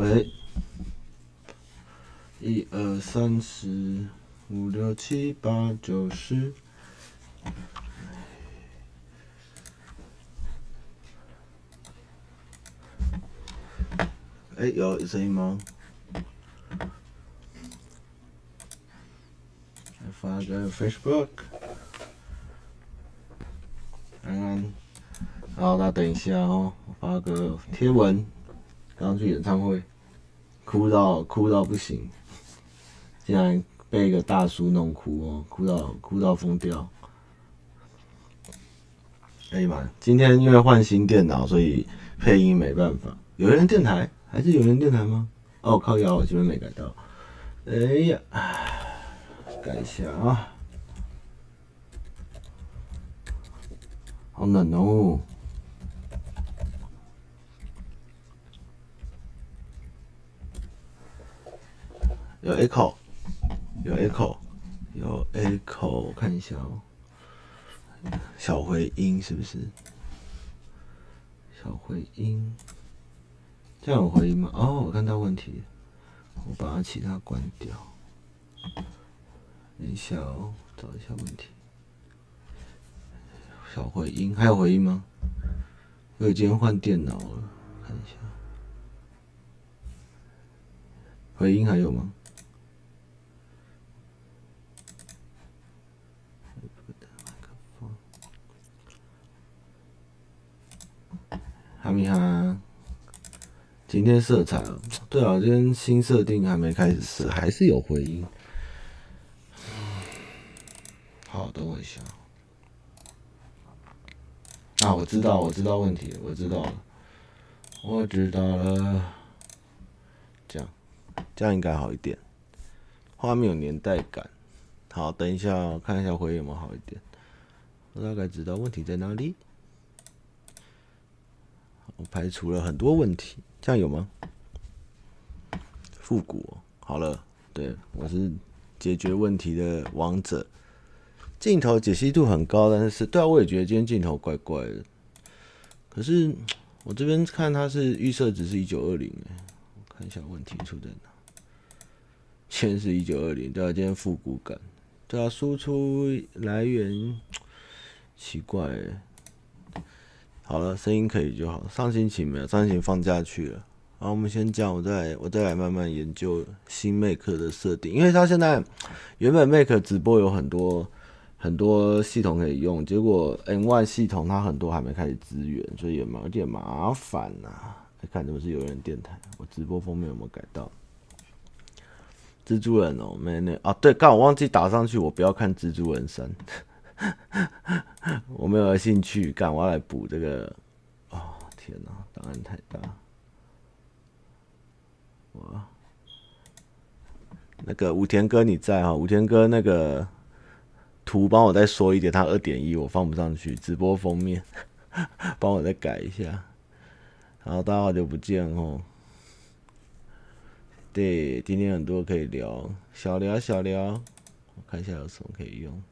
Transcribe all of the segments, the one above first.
喂，一二三四五六七八九十。哎，有声音吗？发个 Facebook，安安，好，那等一下哦，我发个贴文。刚去演唱会，哭到哭到不行，竟然被一个大叔弄哭哦，哭到哭到疯掉。哎呀妈，今天因为换新电脑，所以配音没办法。有人电台。还是有人电台吗？哦，靠腰，我这边没改到。哎呀，改一下啊！好冷哦。有 echo，有 echo，有 echo，我看一下哦。小回音是不是？小回音。这样有回音吗？哦，我看到问题，我把其他关掉。等一下哦，找一下问题。小回音还有回音吗？我已经换电脑了，看一下。回音还有吗？哈密哈。今天色彩，对啊，今天新设定还没开始设，还是有回音。好，等我一下。啊，我知道，我知道问题，我知道了，我知道了。这样，这样应该好一点，画面有年代感。好，等一下，我看一下回音有没有好一点。我大概知道问题在哪里。我排除了很多问题。这样有吗？复古好了，对，我是解决问题的王者。镜头解析度很高，但是对啊，我也觉得今天镜头怪怪的。可是我这边看它是预设值是一九二零，我看一下问题出在哪。先是一九二零，对啊，今天复古感，对啊，输出来源奇怪。好了，声音可以就好。上星期没有，上星期放假去了。好，我们先讲，我再我再来慢慢研究新 Mac 的设定，因为它现在原本 Mac 直播有很多很多系统可以用，结果 N Y 系统它很多还没开始支援，所以有没有点麻烦呐、啊？看是不是有人电台，我直播封面有没有改到？蜘蛛人哦，没那啊，对，刚好忘记打上去，我不要看蜘蛛人三。我没有兴趣干，我要来补这个。哦，天哪，档案太大。哇，那个武田哥你在哈？武田哥那个图帮我再说一点，他二点一我放不上去，直播封面 帮我再改一下。然后大家好久不见哦。对，今天很多可以聊，小聊小聊，我看一下有什么可以用。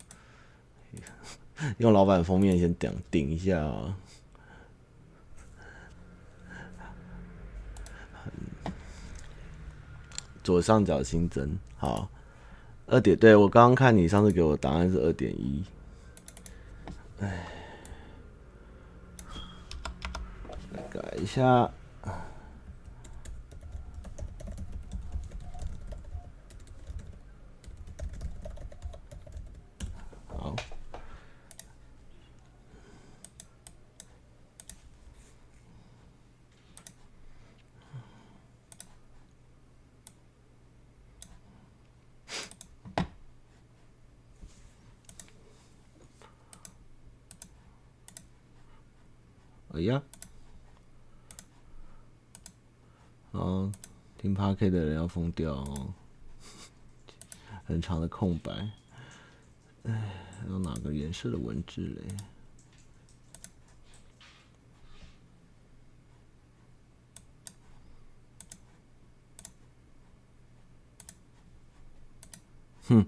用老板封面先顶顶一下啊！左上角新增，好，二点，对，我刚刚看你上次给我答案是二点一，哎，改一下。哎呀，哦，听 Park 的人要疯掉哦，很长的空白，哎，有哪个颜色的文字嘞？哼。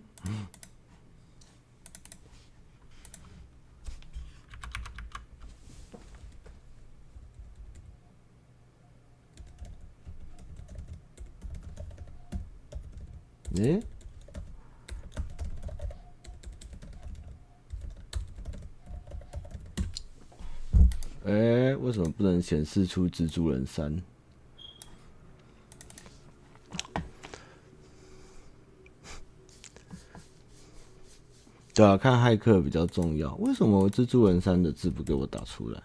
诶，诶，为什么不显示出蜘蛛人三？对啊，看骇客比较重要。为什么蜘蛛人三的字不给我打出来？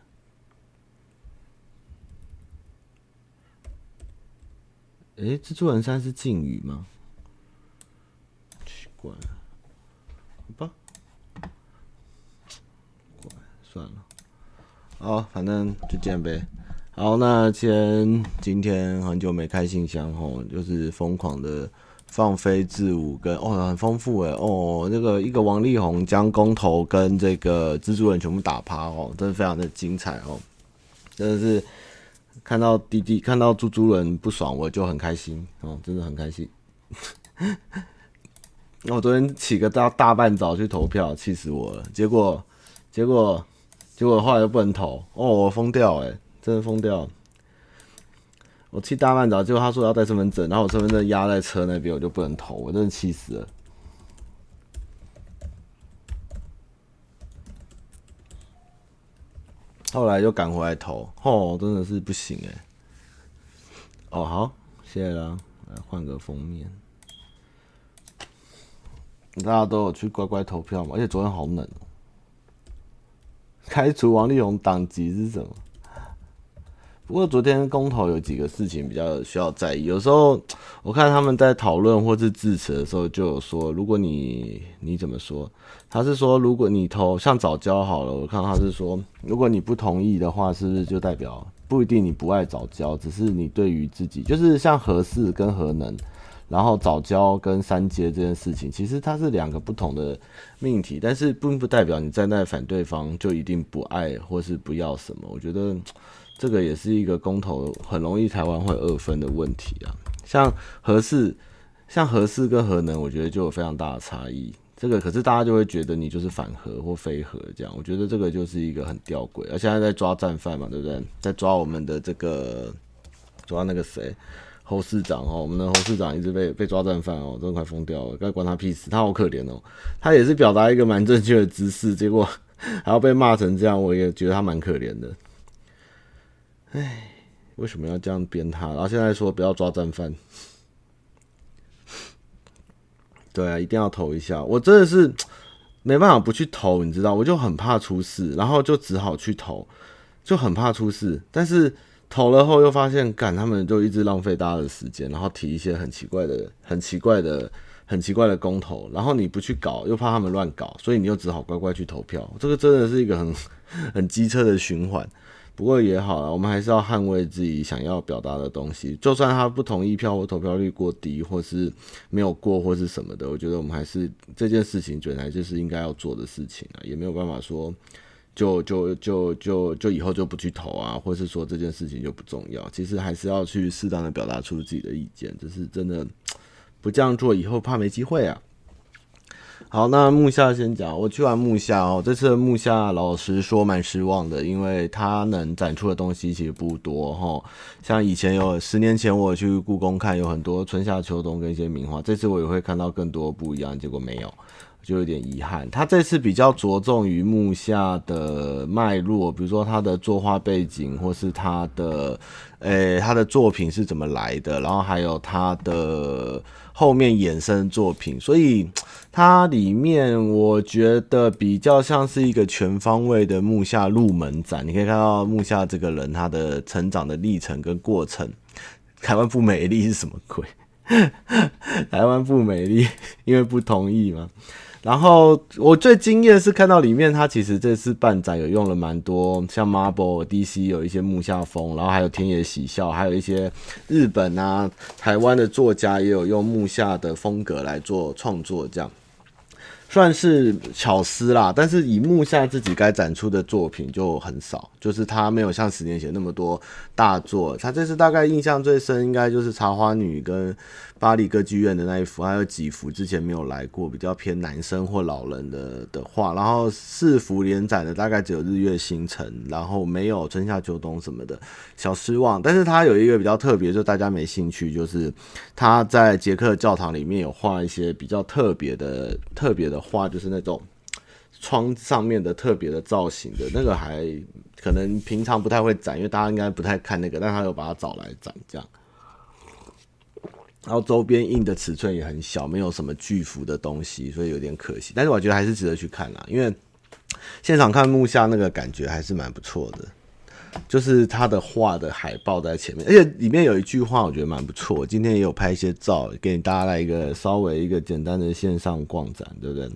诶，蜘蛛人三是敬语吗？奇怪，吧，怪，算了。好，反正就这样呗。好，那既然今天很久没开信箱吼，就是疯狂的。放飞自我跟哦很丰富诶哦，那个一个王力宏将公投跟这个蜘蛛人全部打趴哦，真的非常的精彩哦，真的是看到弟弟看到猪猪人不爽我就很开心哦，真的很开心。那 我昨天起个大大半早去投票，气死我了，结果结果结果后来又不能投哦，我疯掉哎，真的疯掉。我去大半早，结果他说要带身份证，然后我身份证压在车那边，我就不能投，我真的气死了。后来又赶回来投，哦，真的是不行哎。哦，好，谢谢啦，来换个封面。大家都有去乖乖投票吗？而且昨天好冷哦。开除王力宏党籍是什么？不过昨天公投有几个事情比较需要在意。有时候 我看他们在讨论或是致辞的时候，就有说，如果你你怎么说？他是说，如果你投像早教好了，我看他是说，如果你不同意的话，是不是就代表不一定你不爱早教，只是你对于自己就是像核四跟核能，然后早教跟三阶这件事情，其实它是两个不同的命题，但是并不代表你站在反对方就一定不爱或是不要什么。我觉得。这个也是一个公投很容易台湾会二分的问题啊，像核四，像核四跟核能，我觉得就有非常大的差异。这个可是大家就会觉得你就是反核或非核这样，我觉得这个就是一个很吊诡。而现在在抓战犯嘛，对不对？在抓我们的这个抓那个谁侯市长哦，我们的侯市长一直被被抓战犯哦，真的快疯掉了，该关他屁事，他好可怜哦。他也是表达一个蛮正确的姿势，结果还要被骂成这样，我也觉得他蛮可怜的。哎，为什么要这样编他？然后现在说不要抓战犯，对啊，一定要投一下。我真的是没办法不去投，你知道，我就很怕出事，然后就只好去投，就很怕出事。但是投了后又发现，干他们就一直浪费大家的时间，然后提一些很奇怪的、很奇怪的、很奇怪的公投，然后你不去搞，又怕他们乱搞，所以你又只好乖乖去投票。这个真的是一个很 很机车的循环。不过也好了，我们还是要捍卫自己想要表达的东西。就算他不同意票或投票率过低，或是没有过，或是什么的，我觉得我们还是这件事情本来就是应该要做的事情啊，也没有办法说就就就就就以后就不去投啊，或是说这件事情就不重要。其实还是要去适当的表达出自己的意见，只是真的不这样做，以后怕没机会啊。好，那木下先讲。我去完木下哦，这次木下老实说蛮失望的，因为他能展出的东西其实不多哈。像以前有十年前我去故宫看，有很多春夏秋冬跟一些名画，这次我也会看到更多不一样，结果没有，就有点遗憾。他这次比较着重于木下的脉络，比如说他的作画背景，或是他的，诶、他的作品是怎么来的，然后还有他的。后面衍生作品，所以它里面我觉得比较像是一个全方位的木下入门展。你可以看到木下这个人他的成长的历程跟过程。台湾不美丽是什么鬼？台湾不美丽，因为不同意嘛。然后我最惊艳是看到里面，它其实这次办展有用了蛮多，像 Marvel、DC 有一些木下风，然后还有天野喜孝，还有一些日本啊、台湾的作家也有用木下的风格来做创作，这样。算是巧思啦，但是以木下自己该展出的作品就很少，就是他没有像十年前那么多大作。他这次大概印象最深，应该就是《茶花女》跟巴黎歌剧院的那一幅，还有几幅之前没有来过，比较偏男生或老人的的画。然后四幅连载的大概只有《日月星辰》，然后没有《春夏秋冬》什么的，小失望。但是他有一个比较特别，就大家没兴趣，就是他在捷克教堂里面有画一些比较特别的、特别的。画就是那种窗上面的特别的造型的那个，还可能平常不太会展，因为大家应该不太看那个，但他又把它找来展这样。然后周边印的尺寸也很小，没有什么巨幅的东西，所以有点可惜。但是我觉得还是值得去看啦，因为现场看木下那个感觉还是蛮不错的。就是他的画的海报在前面，而且里面有一句话，我觉得蛮不错。今天也有拍一些照，给大家来一个稍微一个简单的线上逛展，对不对？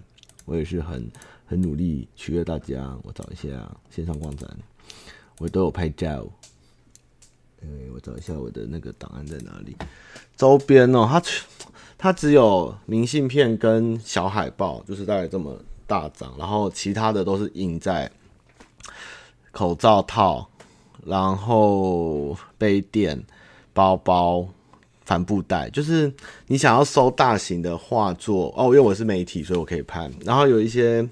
我也是很很努力取悦大家。我找一下线上逛展，我都有拍照。哎，我找一下我的那个档案在哪里？周边哦，它它只有明信片跟小海报，就是大概这么大张，然后其他的都是印在口罩套。然后杯垫、包包、帆布袋，就是你想要收大型的画作哦。因为我是媒体，所以我可以拍。然后有一些，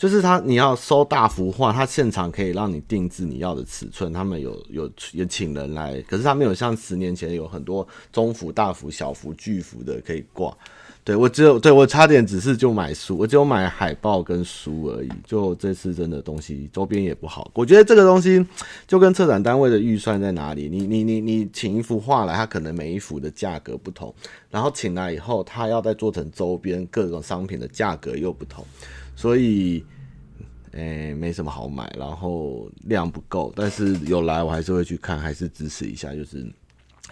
就是他你要收大幅画，他现场可以让你定制你要的尺寸。他们有有有请人来，可是他没有像十年前有很多中幅、大幅、小幅、巨幅的可以挂。对，我只有对我差点只是就买书，我只有买海报跟书而已。就这次真的东西周边也不好，我觉得这个东西就跟策展单位的预算在哪里？你你你你请一幅画来，它可能每一幅的价格不同，然后请来以后，它要再做成周边各种商品的价格又不同，所以诶没什么好买，然后量不够，但是有来我还是会去看，还是支持一下，就是。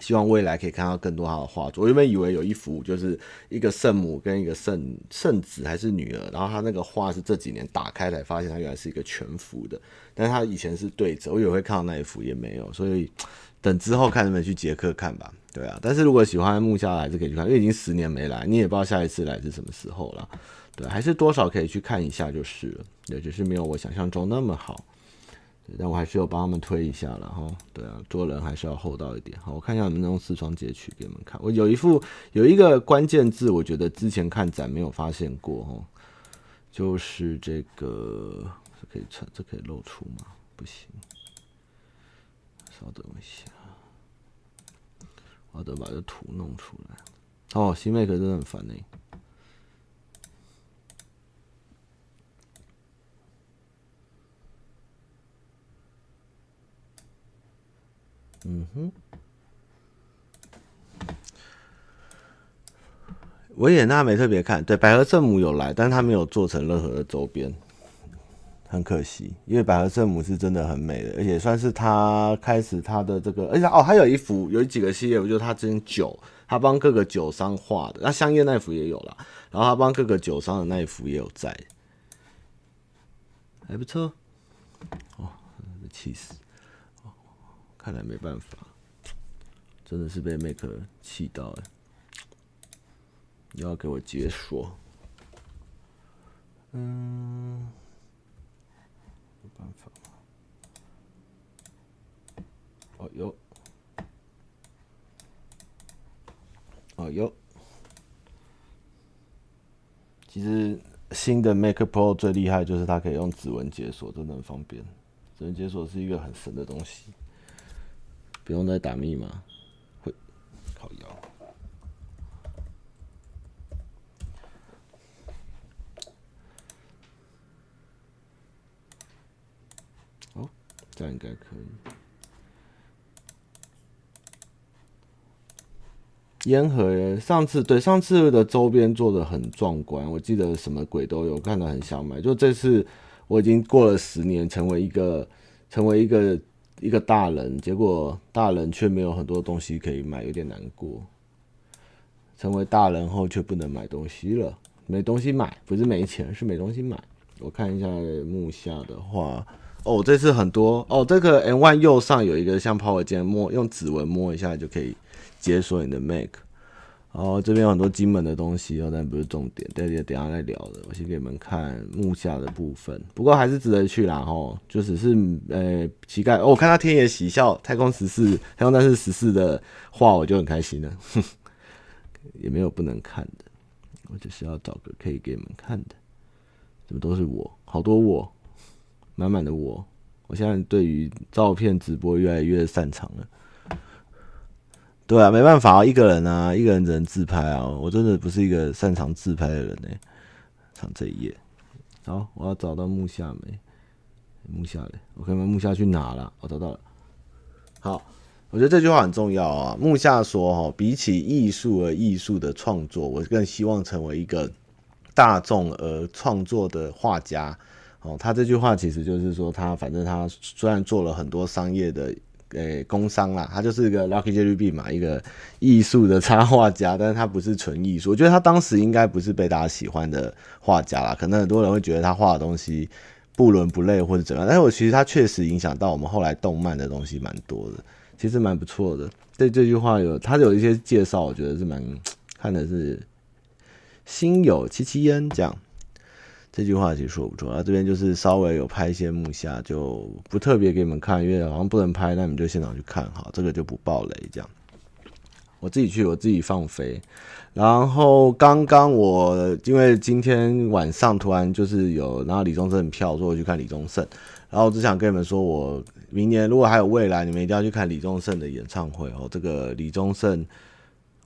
希望未来可以看到更多他的画作。我原本以为有一幅就是一个圣母跟一个圣圣子还是女儿，然后他那个画是这几年打开才发现，他原来是一个全幅的。但是他以前是对着，我以为会看到那一幅也没有，所以等之后看能不能去捷克看吧。对啊，但是如果喜欢木下还是可以去看，因为已经十年没来，你也不知道下一次来是什么时候了。对，还是多少可以去看一下就是了。对，只是没有我想象中那么好。但我还是有帮他们推一下了哈，对啊，做人还是要厚道一点。好，我看一下能不能用四窗截取给你们看。我有一副有一个关键字，我觉得之前看展没有发现过哈，就是这个，这可以穿，这可以露出吗？不行，稍等一下，我得把这图弄出来。哦，新 Mac 真的很烦呢。嗯哼，维也纳没特别看，对，百合圣母有来，但是他没有做成任何的周边，很可惜，因为百合圣母是真的很美的，而且算是他开始他的这个，而且哦，还有一幅，有几个系列，我觉得他之前酒，他帮各个酒商画的，那香艳那幅也有了，然后他帮各个酒商的那一幅也有在，还不错，哦，气死。看来没办法，真的是被 Mac 气到哎！又要给我解锁，嗯，没办法。哦哟，哦哟，其实新的 Mac Pro 最厉害就是它可以用指纹解锁，真的很方便。指纹解锁是一个很神的东西。不用再打密码，会靠腰。哦，这样应该可以。烟盒，上次对上次的周边做的很壮观，我记得什么鬼都有，看得很想买。就这次，我已经过了十年，成为一个，成为一个。一个大人，结果大人却没有很多东西可以买，有点难过。成为大人后却不能买东西了，没东西买，不是没钱，是没东西买。我看一下木下的话，哦，这次很多哦，这个 M1 右上有一个像 Power 键，摸用指纹摸一下就可以解锁你的 Mac。哦，这边有很多金门的东西哦，但不是重点，等下等下再聊的。我先给你们看木下的部分，不过还是值得去啦吼，就只是呃乞丐哦，我看到天野喜孝太空十四太空战士十四的画，我就很开心了，也没有不能看的，我只是要找个可以给你们看的，怎么都是我，好多我，满满的我，我现在对于照片直播越来越擅长了。对啊，没办法啊，一个人啊，一个人只能自拍啊。我真的不是一个擅长自拍的人呢。唱这一页，好，我要找到木下没？木下嘞，我看看木下去哪了？我找到了。好，我觉得这句话很重要啊。木下说：“哈，比起艺术而艺术的创作，我更希望成为一个大众而创作的画家。”哦，他这句话其实就是说，他反正他虽然做了很多商业的。诶，工商啦，他就是一个 Lucky jerry b 嘛，一个艺术的插画家，但是他不是纯艺术。我觉得他当时应该不是被大家喜欢的画家啦，可能很多人会觉得他画的东西不伦不类或者怎样。但是我其实他确实影响到我们后来动漫的东西蛮多的，其实蛮不错的。对这句话有他有一些介绍，我觉得是蛮看的是心有戚戚焉这样。这句话其实说不错，啊，这边就是稍微有拍一些木下，就不特别给你们看，因为好像不能拍，那你们就现场去看哈，这个就不爆雷这样。我自己去，我自己放飞。然后刚刚我因为今天晚上突然就是有拿李宗盛票，所以我去看李宗盛。然后我只想跟你们说，我明年如果还有未来，你们一定要去看李宗盛的演唱会哦。这个李宗盛。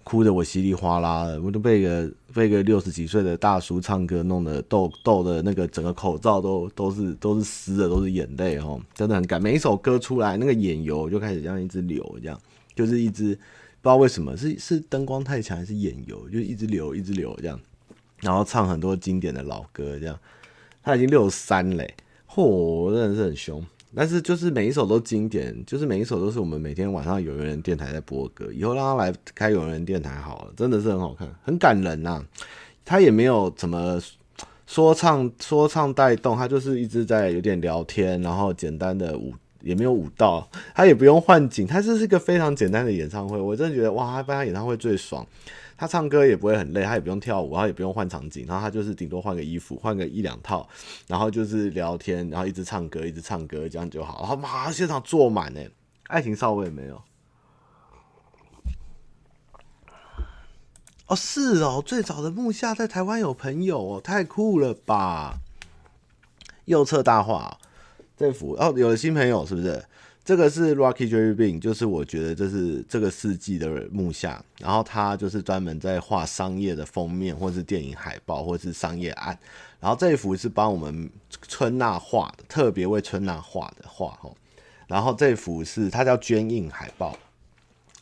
哭得我稀里哗啦的，我都被个被个六十几岁的大叔唱歌弄得逗逗的，那个整个口罩都都是都是湿的，都是眼泪哦，真的很感。每一首歌出来，那个眼油就开始这样一直流，这样就是一直不知道为什么是是灯光太强还是眼油，就一直流一直流这样，然后唱很多经典的老歌这样。他已经六十三嘞，嚯，真的是很凶。但是就是每一首都经典，就是每一首都是我们每天晚上有缘人电台在播歌。以后让他来开有缘人电台好了，真的是很好看，很感人呐、啊。他也没有怎么说唱 说唱带动，他就是一直在有点聊天，然后简单的舞也没有舞蹈，他也不用换景，他就是一个非常简单的演唱会。我真的觉得哇，他办他演唱会最爽。他唱歌也不会很累，他也不用跳舞，他也不用换场景，然后他就是顶多换个衣服，换个一两套，然后就是聊天，然后一直唱歌，一直唱歌，这样就好。然后马上现场坐满哎，爱情少尉没有？哦，是哦，最早的木下在台湾有朋友哦，太酷了吧！右侧大画这幅哦，有了新朋友是不是？这个是 Rocky Jerry Bean，就是我觉得这是这个世纪的木下，然后他就是专门在画商业的封面，或是电影海报，或是商业案。然后这一幅是帮我们春娜画的，特别为春娜画的画。然后这幅是它叫绢印海报。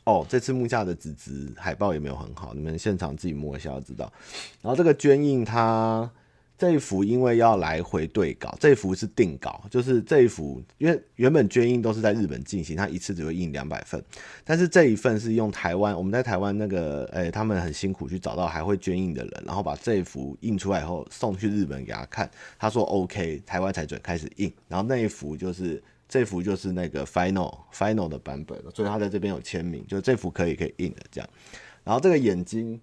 哦，这次木下的纸质海报也没有很好，你们现场自己摸一下就知道。然后这个绢印它。这一幅因为要来回对稿，这一幅是定稿，就是这一幅，因为原本捐印都是在日本进行，它一次只会印两百份，但是这一份是用台湾，我们在台湾那个，诶、他们很辛苦去找到还会捐印的人，然后把这一幅印出来以后送去日本给他看，他说 OK，台湾才准开始印，然后那一幅就是这幅就是那个 final final 的版本，所以他在这边有签名，就这幅可以可以印的这样，然后这个眼睛。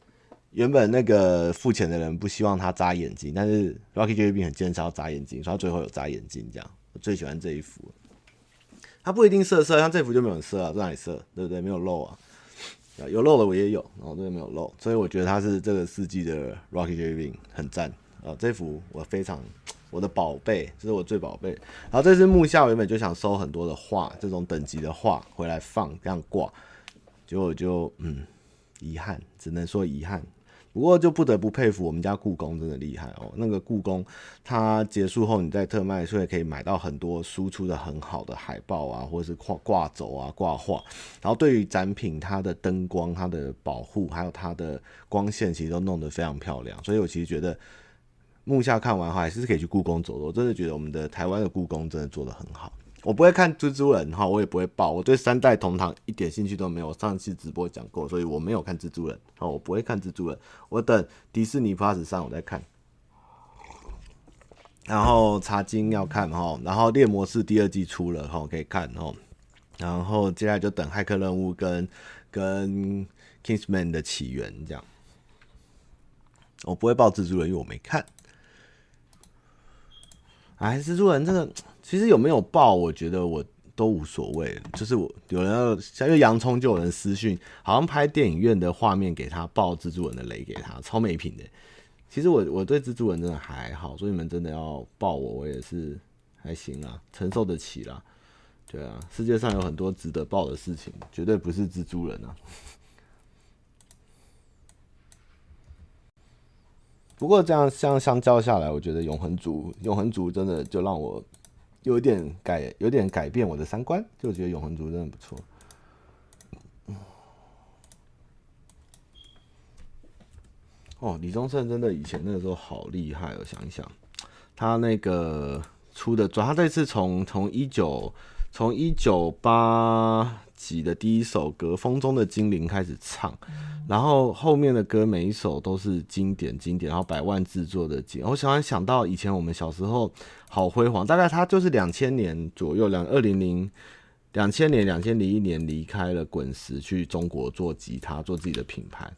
原本那个付钱的人不希望他眨眼睛，但是 Rocky Juby 很坚持要眨眼睛，所以他最后有眨眼睛。这样，我最喜欢这一幅。他不一定色色，像这幅就没有色啊，这哪里色？对不对？没有漏啊，有漏的我也有，然后这边没有漏，所以我觉得他是这个世纪的 Rocky Juby 很赞啊。这幅我非常我的宝贝，这是我最宝贝。然后这是木下，原本就想收很多的画，这种等级的画回来放这样挂，结果就嗯，遗憾，只能说遗憾。不过就不得不佩服我们家故宫真的厉害哦。那个故宫，它结束后你在特卖，所以可以买到很多输出的很好的海报啊，或者是挂挂轴啊、挂画。然后对于展品，它的灯光、它的保护，还有它的光线，其实都弄得非常漂亮。所以我其实觉得目下看完后，还是可以去故宫走走。我真的觉得我们的台湾的故宫真的做得很好。我不会看蜘蛛人哈，我也不会报。我对三代同堂一点兴趣都没有。上次直播讲过，所以我没有看蜘蛛人。好，我不会看蜘蛛人。我等迪士尼 Plus 上我再看。然后茶金要看哈，然后猎魔士第二季出了哈，可以看哈。然后接下来就等骇客任务跟跟 Kingsman 的起源这样。我不会报蜘蛛人，因为我没看。哎，蜘蛛人这个其实有没有爆，我觉得我都无所谓。就是我有人要，像因为洋葱就有人私讯，好像拍电影院的画面给他爆蜘蛛人的雷给他，超没品的。其实我我对蜘蛛人真的还好，所以你们真的要爆我，我也是还行啦，承受得起啦。对啊，世界上有很多值得爆的事情，绝对不是蜘蛛人啊。不过这样相相较下来，我觉得永恒族永恒族真的就让我有点改有点改变我的三观，就觉得永恒族真的不错。哦，李宗盛真的以前那个时候好厉害，哦想一想，他那个出的主要，他这次从从一九从一九八。几的第一首歌《风中的精灵》开始唱，然后后面的歌每一首都是经典经典，然后百万制作的经。我想想想到以前我们小时候好辉煌，大概他就是两千年左右，两二零零两千年两千零一年离开了滚石，去中国做吉他，做自己的品牌。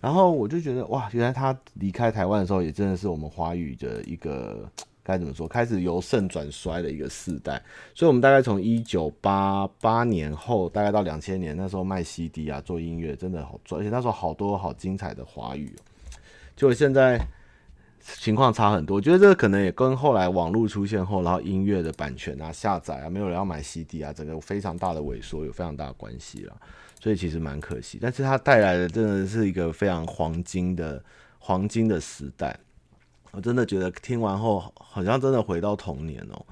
然后我就觉得哇，原来他离开台湾的时候，也真的是我们华语的一个。该怎么说？开始由盛转衰的一个世代，所以我们大概从一九八八年后，大概到两千年，那时候卖 CD 啊，做音乐真的好赚，而且那时候好多好精彩的华语。就现在情况差很多，我觉得这可能也跟后来网络出现后，然后音乐的版权啊、下载啊，没有人要买 CD 啊，整个非常大的萎缩有非常大的关系了。所以其实蛮可惜，但是它带来的真的是一个非常黄金的黄金的时代。我真的觉得听完后，好像真的回到童年哦，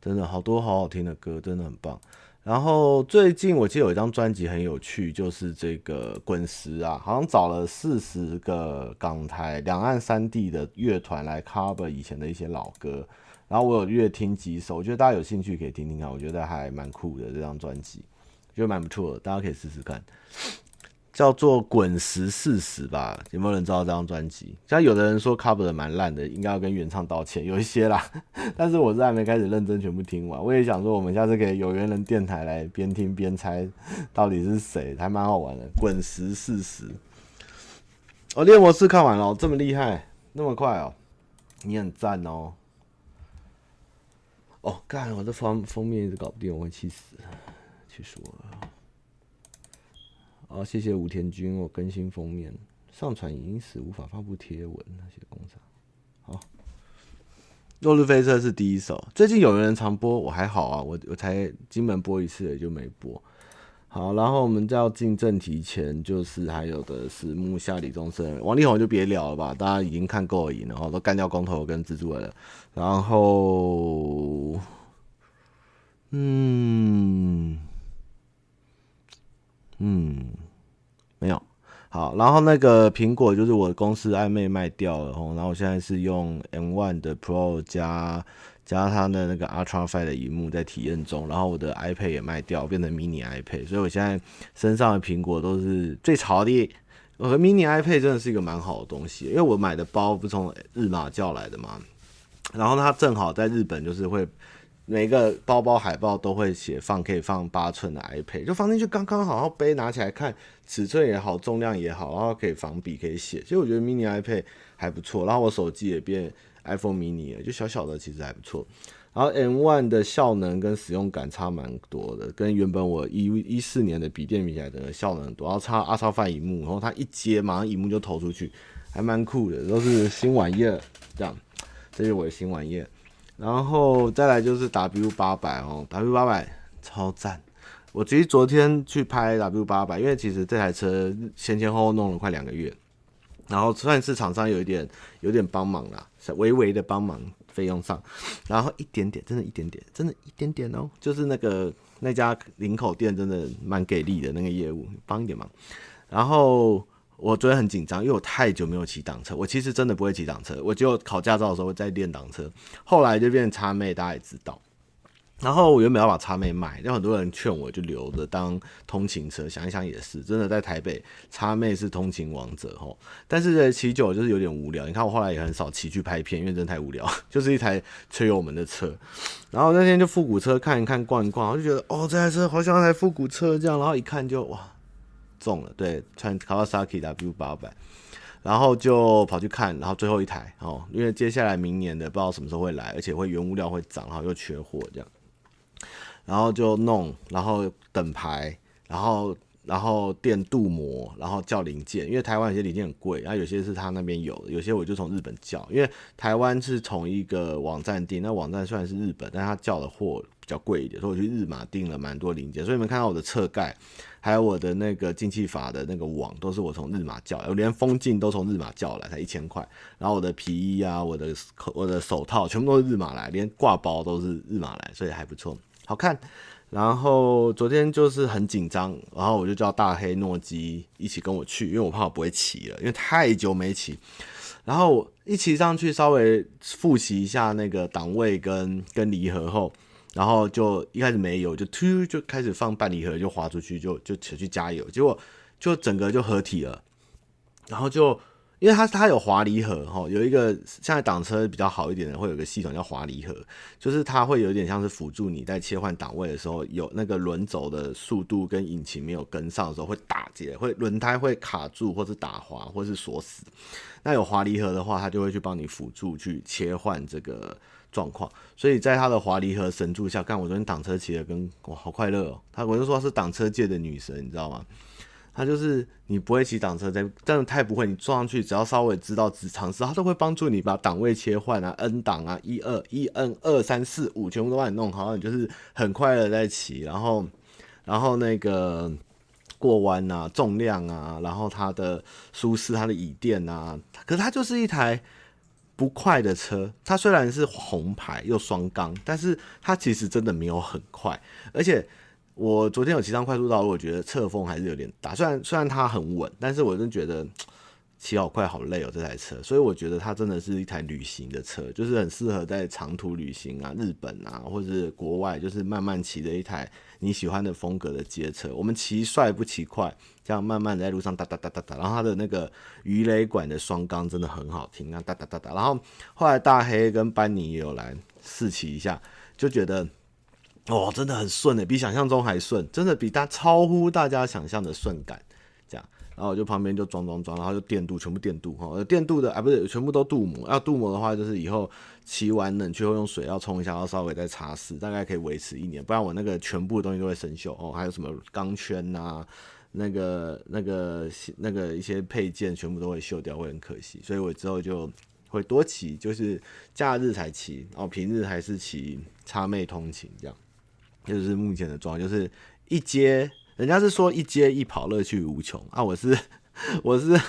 真的好多好好听的歌，真的很棒。然后最近我记得有一张专辑很有趣，就是这个滚石啊，好像找了四十个港台两岸三地的乐团来 cover 以前的一些老歌。然后我有乐听几首，我觉得大家有兴趣可以听听看，我觉得还蛮酷的这张专辑，觉得蛮不错的，大家可以试试看。叫做滚石四十吧，有没有人知道这张专辑？像有的人说 cover 的蛮烂的，应该要跟原唱道歉。有一些啦，但是我是还没开始认真全部听完。我也想说，我们下次可以有缘人电台来边听边猜到底是谁，还蛮好玩的。滚石四十，哦，猎魔士看完了，这么厉害，那么快哦，你很赞哦。哦，干，我这封封面一直搞不定，我会气死，气死我了。好，谢谢武田君。我更新封面，上传影音时无法发布贴文。那些工厂，好。落日飞车是第一首，最近有人常播，我还好啊，我我才金门播一次也就没播。好，然后我们在要进正题前，就是还有的是木下李宗盛、王力宏就别聊了吧，大家已经看够瘾了，然后都干掉光头跟蜘蛛人了。然后，嗯。嗯，没有好，然后那个苹果就是我公司暧昧卖掉了，然后我现在是用 M1 的 Pro 加加它的那个 Ultra Fine 的荧幕在体验中，然后我的 iPad 也卖掉，变成 Mini iPad，所以我现在身上的苹果都是最潮的。我和 Mini iPad 真的是一个蛮好的东西，因为我买的包不是从日马叫来的嘛，然后它正好在日本就是会。每个包包海报都会写放可以放八寸的 iPad，就放进去刚刚好，然后背拿起来看，尺寸也好，重量也好，然后可以仿笔可以写。其实我觉得 mini iPad 还不错，然后我手机也变 iPhone mini 了，就小小的其实还不错。然后 M One 的效能跟使用感差蛮多的，跟原本我一一四年的笔电比起来，整个效能很多。然后插阿超范荧幕，然后它一接马上荧幕就投出去，还蛮酷的，都是新玩意儿。这样，这是我的新玩意儿。然后再来就是 W 八百哦，W 八百超赞！我其实昨天去拍 W 八百，因为其实这台车前前后后弄了快两个月，然后算是厂商有一点有点帮忙啦，微微的帮忙费用上，然后一点点，真的一点点，真的一点点哦，就是那个那家林口店真的蛮给力的那个业务，帮一点忙，然后。我昨天很紧张，因为我太久没有骑挡车。我其实真的不会骑挡车，我就考驾照的时候在练挡车。后来就变成叉妹，大家也知道。然后我原本要把叉妹卖，但很多人劝我就留着当通勤车。想一想也是，真的在台北叉妹是通勤王者吼。但是骑久就是有点无聊。你看我后来也很少骑去拍片，因为真的太无聊，就是一台催油门的车。然后那天就复古车看一看逛一逛，我就觉得哦，这台车好像一台复古车这样。然后一看就哇。中了，对，穿 Kawasaki W 八百，然后就跑去看，然后最后一台哦，因为接下来明年的不知道什么时候会来，而且会原物料会涨，然后又缺货这样，然后就弄，然后等牌，然后。然后电镀膜，然后叫零件，因为台湾有些零件很贵，然后有些是他那边有的，有些我就从日本叫，因为台湾是从一个网站订，那网站虽然是日本，但他叫的货比较贵一点，所以我去日马订了蛮多零件，所以你们看到我的侧盖，还有我的那个进气阀的那个网，都是我从日马叫，我连风镜都从日马叫来，才一千块，然后我的皮衣啊，我的我的手套全部都是日马来，连挂包都是日马来，所以还不错，好看。然后昨天就是很紧张，然后我就叫大黑诺基一起跟我去，因为我怕我不会骑了，因为太久没骑。然后一骑上去，稍微复习一下那个档位跟跟离合后，然后就一开始没油，就突就开始放半离合就滑出去，就就去加油，结果就整个就合体了，然后就。因为它它有滑离合哈，有一个现在挡车比较好一点的，会有个系统叫滑离合，就是它会有点像是辅助你在切换档位的时候，有那个轮轴的速度跟引擎没有跟上的时候会打结，会轮胎会卡住或是打滑或是锁死。那有滑离合的话，它就会去帮你辅助去切换这个状况。所以在它的滑离合神助下，看我昨天挡车骑的跟哇好快乐哦，他我就说他是挡车界的女神，你知道吗？他就是你不会骑挡车，在真的他也不会，你坐上去只要稍微知道只尝试，他都会帮助你把档位切换啊，N 档啊，一二一 N 二三四五全部都帮你弄好，你就是很快的在骑，然后然后那个过弯啊，重量啊，然后它的舒适，它的椅垫啊，可是它就是一台不快的车，它虽然是红牌又双缸，但是它其实真的没有很快，而且。我昨天有骑上快速道路，我觉得侧风还是有点大。虽然虽然它很稳，但是我真觉得骑好快好累哦，这台车。所以我觉得它真的是一台旅行的车，就是很适合在长途旅行啊、日本啊，或者是国外，就是慢慢骑的一台你喜欢的风格的街车。我们骑帅不骑快，这样慢慢在路上哒哒哒哒哒。然后它的那个鱼雷管的双缸真的很好听啊，哒哒哒哒。然后后来大黑跟班尼也有来试骑一下，就觉得。哦，真的很顺诶，比想象中还顺，真的比大超乎大家想象的顺感，这样，然后我就旁边就装装装，然后就电镀，全部电镀哈，电镀的啊不是全部都镀膜，要镀膜的话就是以后骑完冷却后用水要冲一下，要稍微再擦拭，大概可以维持一年，不然我那个全部东西都会生锈哦，还有什么钢圈呐、那个那个那个一些配件全部都会锈掉，会很可惜，所以我之后就会多骑，就是假日才骑，然后平日还是骑叉妹通勤这样。就是目前的状况，就是一接，人家是说一接一跑，乐趣无穷啊！我是我是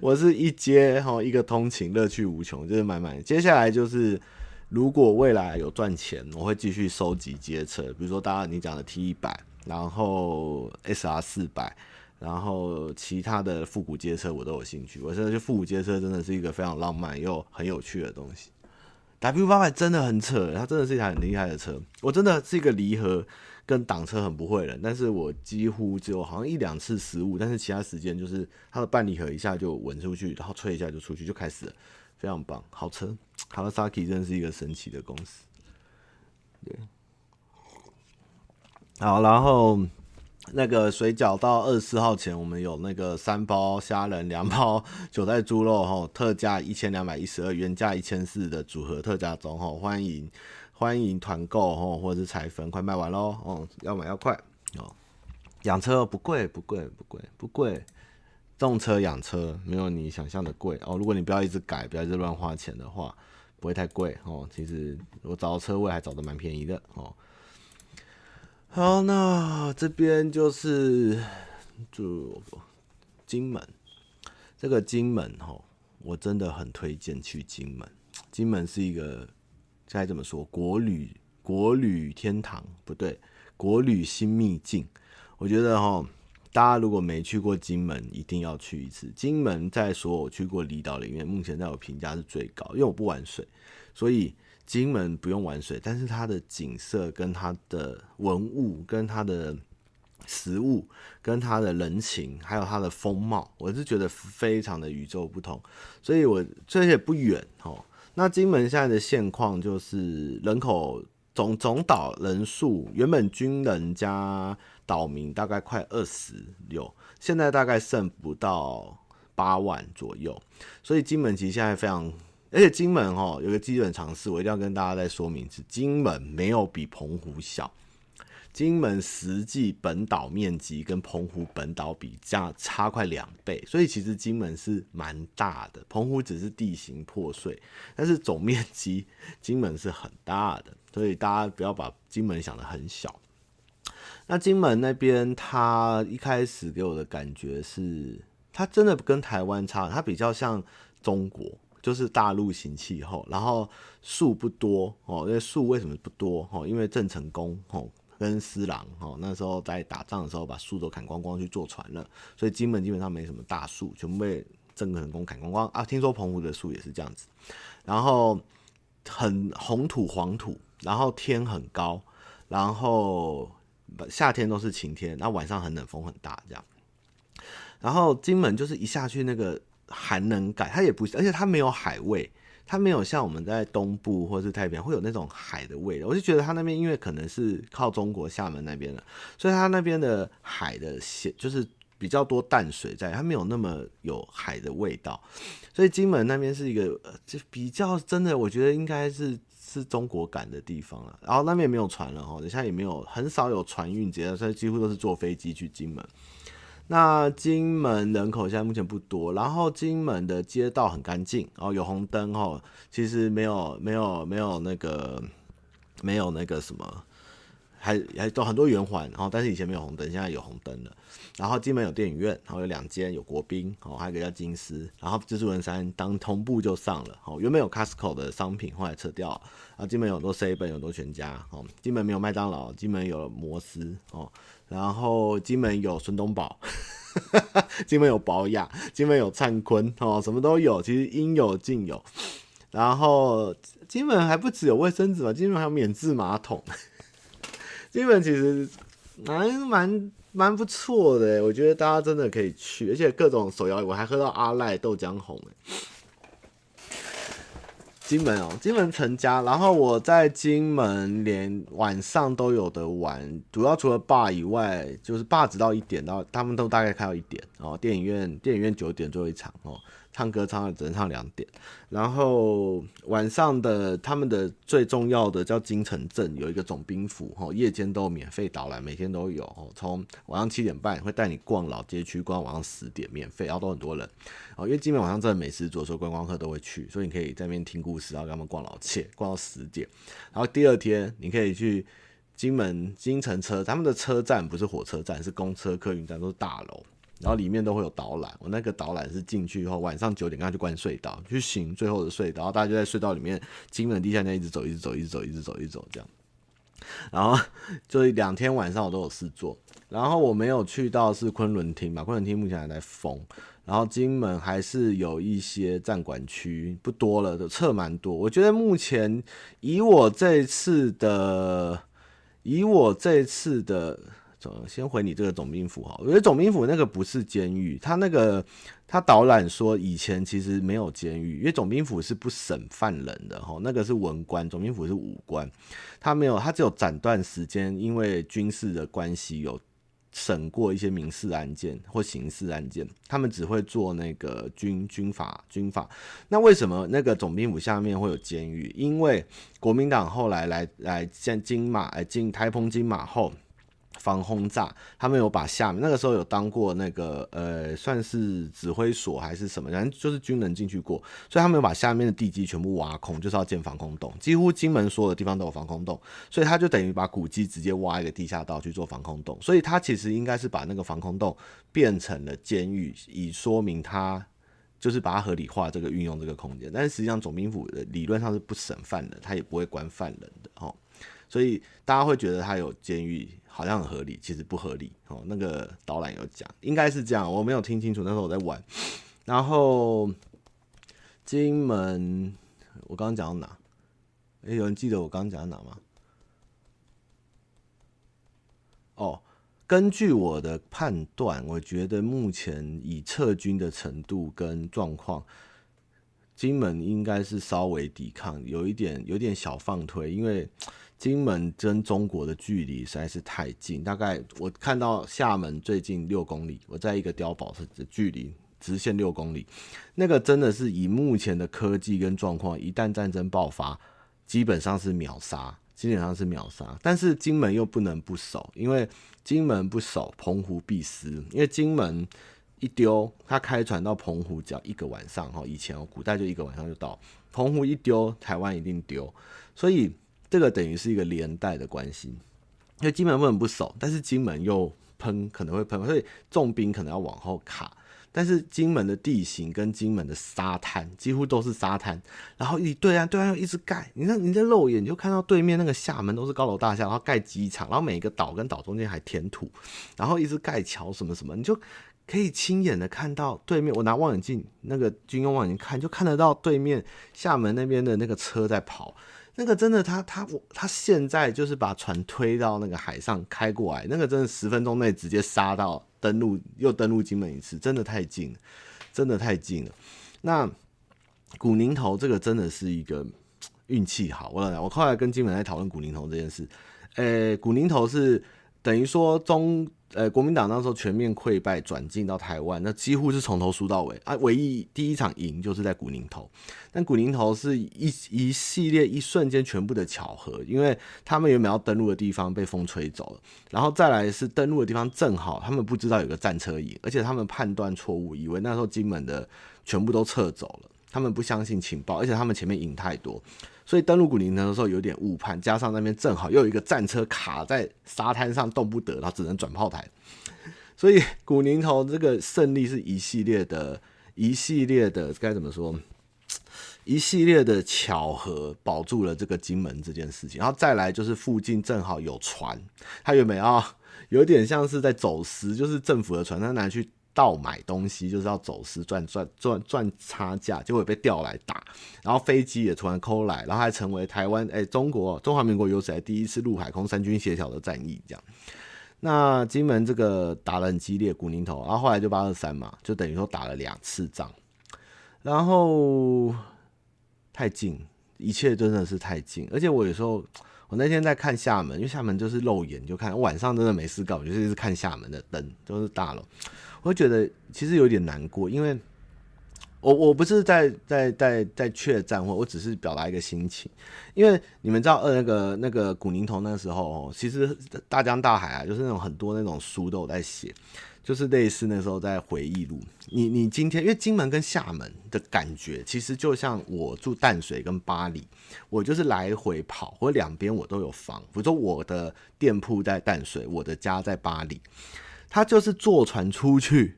我是一接哈，一个通勤，乐趣无穷，就是买买。接下来就是，如果未来有赚钱，我会继续收集街车，比如说大家你讲的 T 一百，然后 SR 四百，然后其他的复古街车我都有兴趣。我现在就复古街车真的是一个非常浪漫又很有趣的东西。W 八百真的很扯，它真的是一台很厉害的车。我真的是一个离合跟挡车很不会了，但是我几乎只有好像一两次失误，但是其他时间就是它的半离合一下就稳出去，然后吹一下就出去就开始了，非常棒，好车。Kawasaki 真是一个神奇的公司。对，好，然后。那个水饺到二十四号前，我们有那个三包虾仁、两包 九带猪肉，吼，特价一千两百一十二，原价一千四的组合特价中，吼，欢迎欢迎团购，哦，或者是彩粉，快卖完喽，哦，要买要快哦。养车不贵不贵不贵不贵，动车养车没有你想象的贵哦。如果你不要一直改，不要一直乱花钱的话，不会太贵哦。其实我找车位还找的蛮便宜的哦。好，那这边就是就金门，这个金门吼，我真的很推荐去金门。金门是一个该怎么说？国旅国旅天堂不对，国旅新秘境。我觉得哈，大家如果没去过金门，一定要去一次。金门在所有去过离岛里面，目前在我评价是最高，因为我不玩水，所以。金门不用玩水，但是它的景色、跟它的文物、跟它的食物、跟它的人情，还有它的风貌，我是觉得非常的与众不同。所以我这也不远哦。那金门现在的现况就是人口总总岛人数原本军人加岛民大概快二十六，现在大概剩不到八万左右。所以金门其实现在非常，而且金门哦有个基本常识，我一定要跟大家再说明一次，金门没有比澎湖小。金门实际本岛面积跟澎湖本岛比，这样差快两倍，所以其实金门是蛮大的。澎湖只是地形破碎，但是总面积金门是很大的，所以大家不要把金门想得很小。那金门那边，它一开始给我的感觉是，它真的跟台湾差，它比较像中国，就是大陆型气候，然后树不多哦，因为树为什么不多哦？因为郑成功哦。跟施琅哦，那时候在打仗的时候，把树都砍光光去做船了，所以金门基本上没什么大树，全部被郑成功砍光光啊。听说澎湖的树也是这样子，然后很红土黄土，然后天很高，然后夏天都是晴天，那晚上很冷，风很大这样。然后金门就是一下去那个寒冷感，它也不，而且它没有海味。它没有像我们在东部或是太平洋会有那种海的味道，我就觉得它那边因为可能是靠中国厦门那边的，所以它那边的海的咸就是比较多淡水在，它没有那么有海的味道。所以金门那边是一个就比较真的，我觉得应该是是中国感的地方了。然后那边也没有船了哈，等下也没有很少有船运接，所以几乎都是坐飞机去金门。那金门人口现在目前不多，然后金门的街道很干净哦，有红灯哦，其实没有没有没有那个没有那个什么，还还都很多圆环，然后但是以前没有红灯，现在有红灯了。然后金门有电影院，然后有两间有国宾哦，还有一个叫金丝，然后蜘蛛人三当同步就上了哦，原本有 Costco 的商品后来撤掉了，然后金门有很多 Seven 有很多全家哦，金门没有麦当劳，金门有摩斯哦。然后金门有孙东宝，金门有宝雅，金门有灿坤哦，什么都有，其实应有尽有。然后金门还不只有卫生纸嘛，金门还有免治马桶。金门其实蛮蛮蛮不错的，我觉得大家真的可以去，而且各种手摇，我还喝到阿赖豆浆红。金门哦，金门成家，然后我在金门连晚上都有的玩，主要除了爸以外，就是 bar 直到一点到，他们都大概开到一点哦。电影院电影院九点最后一场哦。唱歌唱只能唱两点，然后晚上的他们的最重要的叫金城镇有一个总兵府哈，夜间都免费导览，每天都有哦，从晚上七点半会带你逛老街区，逛晚上十点免费，然后都很多人。哦，因为今天晚上真的美食做，所以观光客都会去，所以你可以在那边听故事，然后跟他们逛老街，逛到十点，然后第二天你可以去金门金城车，他们的车站不是火车站，是公车客运站，都是大楼。然后里面都会有导览，我那个导览是进去以后，晚上九点刚去关隧道，去行最后的隧道，然后大家就在隧道里面，金门地下街一直走，一直走，一直走，一直走，一直走这样。然后就是两天晚上我都有事做，然后我没有去到是昆仑厅嘛，昆仑厅目前还在封，然后金门还是有一些站管区不多了，都撤蛮多。我觉得目前以我这次的，以我这次的。先回你这个总兵府哈，我觉得总兵府那个不是监狱，他那个他导览说以前其实没有监狱，因为总兵府是不审犯人的哈，那个是文官，总兵府是武官，他没有，他只有斩断时间，因为军事的关系有审过一些民事案件或刑事案件，他们只会做那个军军法军法。那为什么那个总兵府下面会有监狱？因为国民党后来来来进金马哎进台澎金马后。防轰炸，他们有把下面那个时候有当过那个呃，算是指挥所还是什么，反正就是军人进去过，所以他们有把下面的地基全部挖空，就是要建防空洞。几乎金门所有的地方都有防空洞，所以他就等于把古迹直接挖一个地下道去做防空洞。所以他其实应该是把那个防空洞变成了监狱，以说明他就是把它合理化这个运用这个空间。但是实际上总兵府的理论上是不审犯人，他也不会关犯人的哦。所以大家会觉得他有监狱。好像很合理，其实不合理哦。那个导览有讲，应该是这样，我没有听清楚。那时候我在玩。然后金门，我刚刚讲到哪？哎、有人记得我刚刚讲到哪吗？哦，根据我的判断，我觉得目前以撤军的程度跟状况，金门应该是稍微抵抗，有一点有点小放推，因为金门跟中国的距离实在是太近，大概我看到厦门最近六公里，我在一个碉堡的距离直线六公里，那个真的是以目前的科技跟状况，一旦战争爆发，基本上是秒杀，基本上是秒杀。但是金门又不能不守，因为金门不守，澎湖必失，因为金门。一丢，他开船到澎湖只要一个晚上哈，以前哦，古代就一个晚上就到澎湖一丢，台湾一定丢，所以这个等于是一个连带的关系。因为金门不能不守，但是金门又喷可能会喷，所以重兵可能要往后卡。但是金门的地形跟金门的沙滩几乎都是沙滩，然后一对岸对岸又一直盖，你看你在肉眼就看到对面那个厦门都是高楼大厦，然后盖机场，然后每一个岛跟岛中间还填土，然后一直盖桥什么什么，你就。可以亲眼的看到对面，我拿望远镜，那个军用望远镜看，就看得到对面厦门那边的那个车在跑。那个真的他，他他他现在就是把船推到那个海上开过来，那个真的十分钟内直接杀到登陆，又登陆金门一次，真的太近了，真的太近了。那古宁头这个真的是一个运气好，我我后来跟金门在讨论古宁头这件事，呃、欸，古宁头是等于说中。呃，国民党那时候全面溃败，转进到台湾，那几乎是从头输到尾啊。唯一第一场赢就是在古宁头，但古宁头是一一系列一瞬间全部的巧合，因为他们原本要登陆的地方被风吹走了，然后再来是登陆的地方正好他们不知道有个战车营，而且他们判断错误，以为那时候金门的全部都撤走了，他们不相信情报，而且他们前面赢太多。所以登陆古宁头的时候有点误判，加上那边正好又有一个战车卡在沙滩上动不得，然后只能转炮台。所以古宁头这个胜利是一系列的，一系列的该怎么说？一系列的巧合保住了这个金门这件事情。然后再来就是附近正好有船，他原本啊有点像是在走私，就是政府的船，他拿去。盗买东西就是要走私赚赚赚赚差价，结果也被调来打，然后飞机也突然扣来，然后还成为台湾哎、中国中华民国有史以来第一次陆海空三军协调的战役这样。那金门这个打得很激烈，古宁头，然后后来就八二三嘛，就等于说打了两次仗，然后太近，一切真的是太近，而且我有时候我那天在看厦门，因为厦门就是肉眼就看，晚上真的没事干，我就是看厦门的灯都是大楼。我觉得其实有点难过，因为 我我不是在在在在确战，或我只是表达一个心情。因为你们知道，呃，那个那个古宁头那时候，其实大江大海啊，就是那种很多那种书都有在写，就是类似那时候在回忆录。你你今天因为金门跟厦门的感觉，其实就像我住淡水跟巴黎，我就是来回跑，或两边我都有房。比如说我的店铺在淡水，我的家在巴黎。他就是坐船出去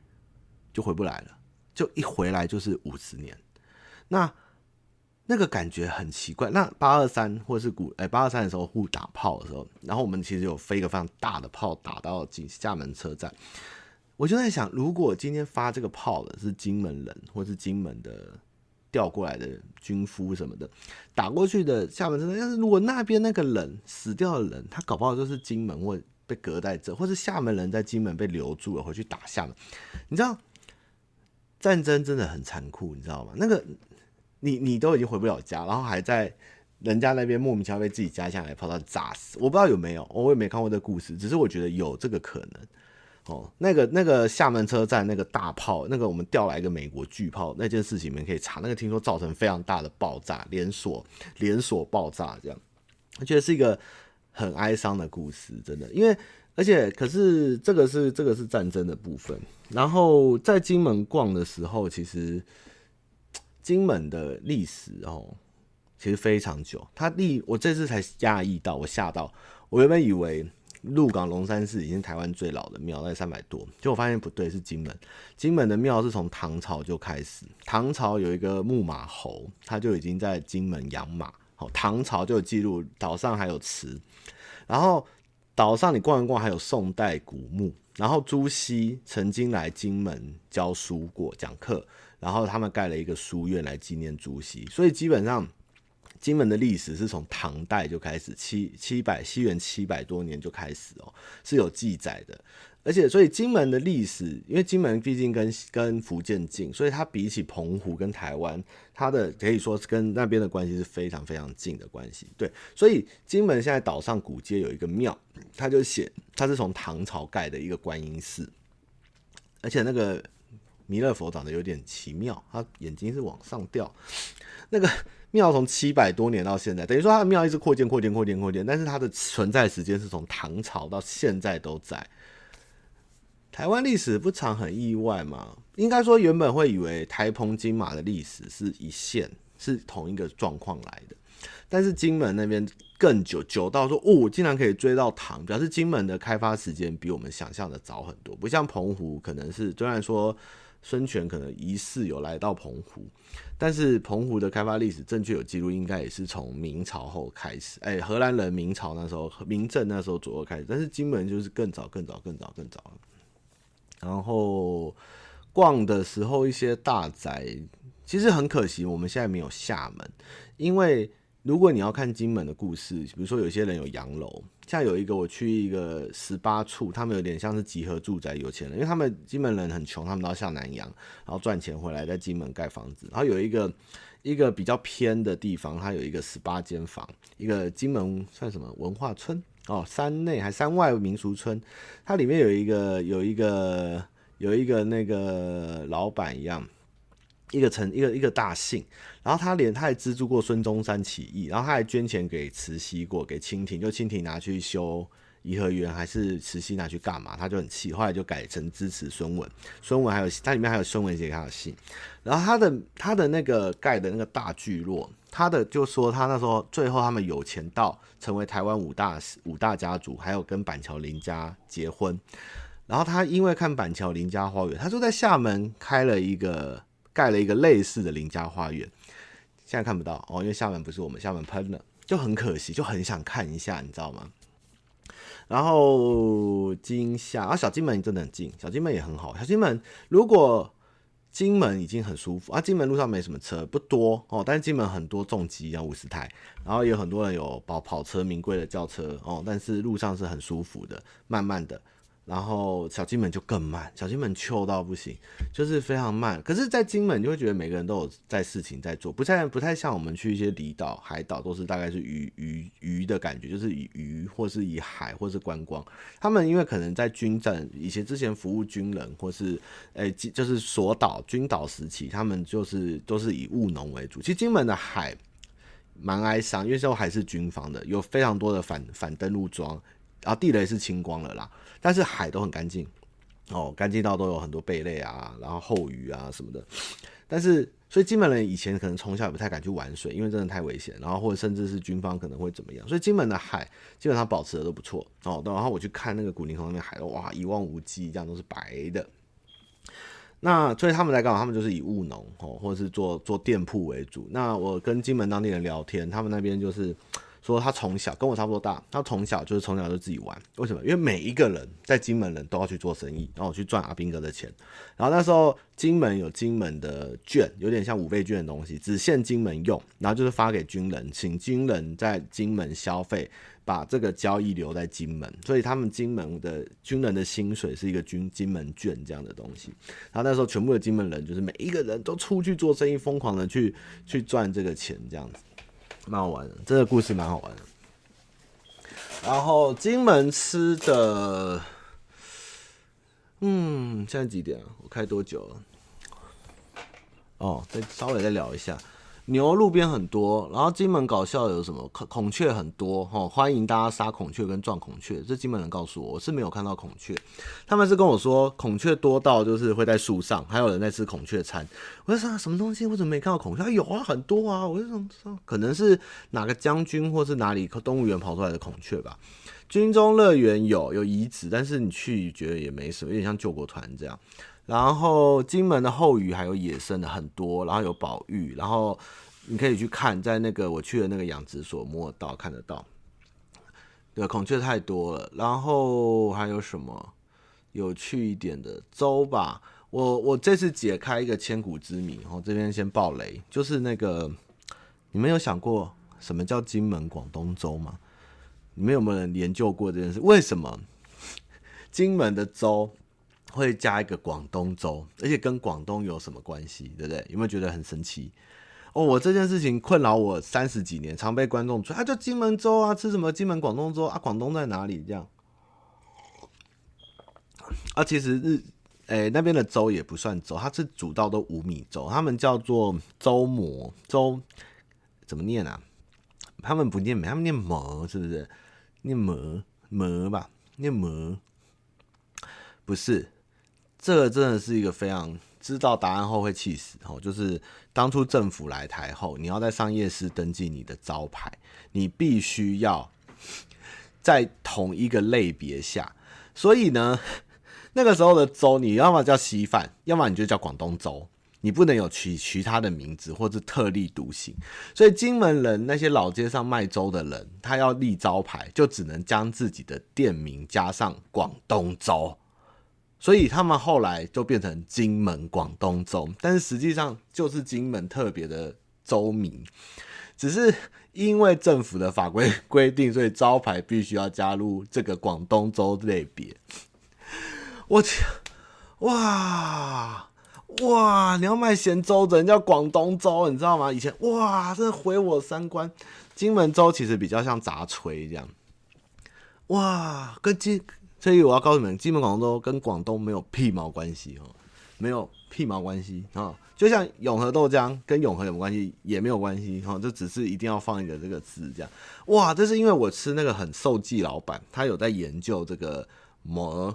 就回不来了，就一回来就是五十年，那那个感觉很奇怪。那八二三或是古哎八二三的时候互打炮的时候，然后我们其实有飞一个非常大的炮打到金厦门车站，我就在想，如果今天发这个炮的是金门人或是金门的调过来的军夫什么的，打过去的厦门车站，但是如果那边那个人死掉的人，他搞不好就是金门或。被隔在这，或是厦门人在金门被留住了，回去打厦门。你知道战争真的很残酷，你知道吗？那个你你都已经回不了家，然后还在人家那边莫名其妙被自己家乡来炮弹炸死。我不知道有没有，我也没看过这故事，只是我觉得有这个可能。哦，那个那个厦门车站那个大炮，那个我们调来一个美国巨炮，那件事情你们可以查。那个听说造成非常大的爆炸，连锁连锁爆炸这样，我觉得是一个。很哀伤的故事，真的，因为而且可是这个是这个是战争的部分。然后在金门逛的时候，其实金门的历史哦，其实非常久。它历我这次才讶异到，我吓到，我原本以为鹿港龙山寺已经台湾最老的庙，在三百多，结果我发现不对，是金门。金门的庙是从唐朝就开始，唐朝有一个木马侯，他就已经在金门养马。唐朝就有记录，岛上还有祠，然后岛上你逛一逛，还有宋代古墓，然后朱熹曾经来金门教书过讲课，然后他们盖了一个书院来纪念朱熹，所以基本上金门的历史是从唐代就开始，七七百西元七百多年就开始哦，是有记载的。而且，所以金门的历史，因为金门毕竟跟跟福建近，所以它比起澎湖跟台湾，它的可以说是跟那边的关系是非常非常近的关系。对，所以金门现在岛上古街有一个庙，它就写它是从唐朝盖的一个观音寺，而且那个弥勒佛长得有点奇妙，他眼睛是往上吊。那个庙从七百多年到现在，等于说它的庙一直扩建、扩建、扩建、扩建，但是它的存在时间是从唐朝到现在都在。台湾历史不常很意外嘛？应该说原本会以为台澎金马的历史是一线，是同一个状况来的。但是金门那边更久，久到说哦，竟然可以追到唐，表示金门的开发时间比我们想象的早很多。不像澎湖，可能是虽然说孙权可能疑似有来到澎湖，但是澎湖的开发历史正确有记录，应该也是从明朝后开始。哎，荷兰人明朝那时候，明郑那时候左右开始，但是金门就是更早、更早、更早、更早了。然后逛的时候，一些大宅其实很可惜，我们现在没有厦门。因为如果你要看金门的故事，比如说有些人有洋楼，像有一个我去一个十八处，他们有点像是集合住宅，有钱人，因为他们金门人很穷，他们都要下南洋，然后赚钱回来在金门盖房子。然后有一个一个比较偏的地方，它有一个十八间房，一个金门算什么文化村？哦，山内还山外民俗村，它里面有一个有一个有一个那个老板一样，一个城一个一个大姓，然后他连他还资助过孙中山起义，然后他还捐钱给慈禧过，给清廷，就清廷拿去修颐和园，还是慈禧拿去干嘛？他就很气，后来就改成支持孙文，孙文还有他里面还有孙文写给他的信，然后他的他的那个盖的那个大聚落。他的就说他那时候最后他们有钱到成为台湾五大五大家族，还有跟板桥林家结婚，然后他因为看板桥林家花园，他就在厦门开了一个盖了一个类似的林家花园，现在看不到哦，因为厦门不是我们厦门喷了，就很可惜，就很想看一下，你知道吗？然后金厦啊，小金门真的很近，小金门也很好，小金门如果。金门已经很舒服啊，金门路上没什么车，不多哦，但是金门很多重机啊，五十台，然后有很多人有跑跑车、名贵的轿车哦，但是路上是很舒服的，慢慢的。然后小金门就更慢，小金门秋到不行，就是非常慢。可是，在金门你就会觉得每个人都有在事情在做，不太不太像我们去一些离岛、海岛，都是大概是渔渔渔的感觉，就是以渔或是以海或是观光。他们因为可能在军战以前之前服务军人，或是诶、就是锁岛军岛时期，他们就是都是以务农为主。其实金门的海蛮哀伤，因为都还是军方的，有非常多的反反登陆装。然后地雷是清光了啦，但是海都很干净哦，干净到都有很多贝类啊，然后后鱼啊什么的。但是所以金门人以前可能从小也不太敢去玩水，因为真的太危险。然后或者甚至是军方可能会怎么样，所以金门的海基本上保持的都不错哦。然后我去看那个古宁头那边海，哇，一望无际，这样都是白的。那所以他们来干嘛？他们就是以务农哦，或者是做做店铺为主。那我跟金门当地人聊天，他们那边就是。说他从小跟我差不多大，他从小就是从小就自己玩。为什么？因为每一个人在金门人都要去做生意，然后去赚阿兵哥的钱。然后那时候金门有金门的券，有点像五倍券的东西，只限金门用。然后就是发给军人，请军人在金门消费，把这个交易留在金门。所以他们金门的军人的薪水是一个军金门券这样的东西。然后那时候全部的金门人就是每一个人都出去做生意，疯狂的去去赚这个钱这样子。蛮好玩的，这个故事蛮好玩的。然后金门吃的，嗯，现在几点啊？我开多久了？哦，再稍微再聊一下。牛路边很多，然后金门搞笑有什么？孔雀很多哈，欢迎大家杀孔雀跟撞孔雀。这金门人告诉我，我是没有看到孔雀，他们是跟我说孔雀多到就是会在树上，还有人在吃孔雀餐。我在想什么东西？我怎么没看到孔雀？有啊，很多啊。我就想说，可能是哪个将军或是哪里动物园跑出来的孔雀吧。军中乐园有有遗址，但是你去觉得也没什么，有点像救国团这样。然后金门的后鱼还有野生的很多，然后有宝玉，然后你可以去看，在那个我去的那个养殖所摸到看得到。对，孔雀太多了，然后还有什么有趣一点的洲吧？我我这次解开一个千古之谜，哦这边先爆雷，就是那个你们有想过什么叫金门广东粥吗？你们有没有人研究过这件事？为什么金门的粥会加一个广东粥，而且跟广东有什么关系？对不对？有没有觉得很神奇？哦，我这件事情困扰我三十几年，常被观众说，啊，就金门粥啊，吃什么金门广东粥啊？广东在哪里？这样啊，其实日。诶、欸，那边的粥也不算粥，它是煮到都五米粥，他们叫做粥馍粥，怎么念啊？他们不念美，他们念馍，是不是？念馍馍吧，念馍，不是。这个真的是一个非常知道答案后会气死哦，就是当初政府来台后，你要在商业市登记你的招牌，你必须要在同一个类别下，所以呢。那个时候的粥，你要么叫稀饭，要么你就叫广东粥，你不能有其其他的名字或者特立独行。所以金门人那些老街上卖粥的人，他要立招牌，就只能将自己的店名加上广东粥，所以他们后来就变成金门广东粥，但是实际上就是金门特别的粥名，只是因为政府的法规规定，所以招牌必须要加入这个广东粥类别。我去，哇哇！你要卖咸粥人叫广东粥，你知道吗？以前哇，真的毁我三观。金门粥其实比较像杂炊这样。哇，跟金，所以我要告诉你们，金门广东跟广东没有屁毛关系哦，没有屁毛关系啊。就像永和豆浆跟永和有没有关系，也没有关系哈，这只是一定要放一个这个字这样。哇，这是因为我吃那个很受记老板，他有在研究这个馍。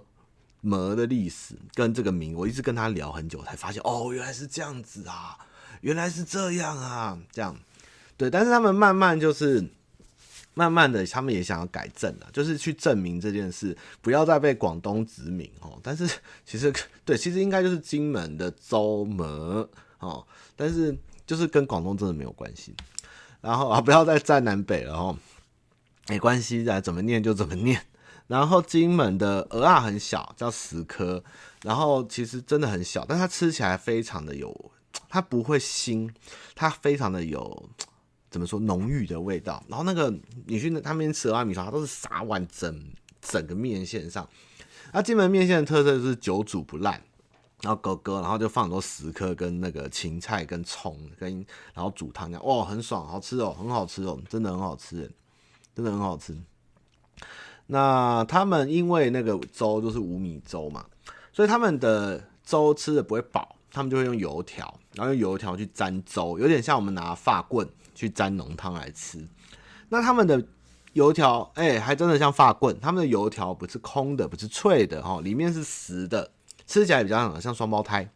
馍的历史跟这个名，我一直跟他聊很久，才发现哦，原来是这样子啊，原来是这样啊，这样，对。但是他们慢慢就是，慢慢的，他们也想要改正了，就是去证明这件事，不要再被广东殖民哦。但是 其实 对，其实应该就是金门的粥馍哦，但是就是跟广东真的没有关系。然后啊，不要再战南北了哦，没关系，啊，怎么念就怎么念。然后金门的蚵仔很小，叫石蚵，然后其实真的很小，但它吃起来非常的有，它不会腥，它非常的有，怎么说浓郁的味道。然后那个你去那他们吃蚵仔米饭，它都是撒完整整个面线上。那金门面线的特色就是久煮不烂，然后勾勾，然后就放很多石蚵跟那个芹菜跟葱跟，然后煮汤这样，哇，很爽，好吃哦，很好吃哦，真的很好吃，真的很好吃。那他们因为那个粥就是五米粥嘛，所以他们的粥吃的不会饱，他们就会用油条，然后用油条去沾粥，有点像我们拿发棍去沾浓汤来吃。那他们的油条，哎、欸，还真的像发棍，他们的油条不是空的，不是脆的哈，里面是实的，吃起来比较像双胞胎，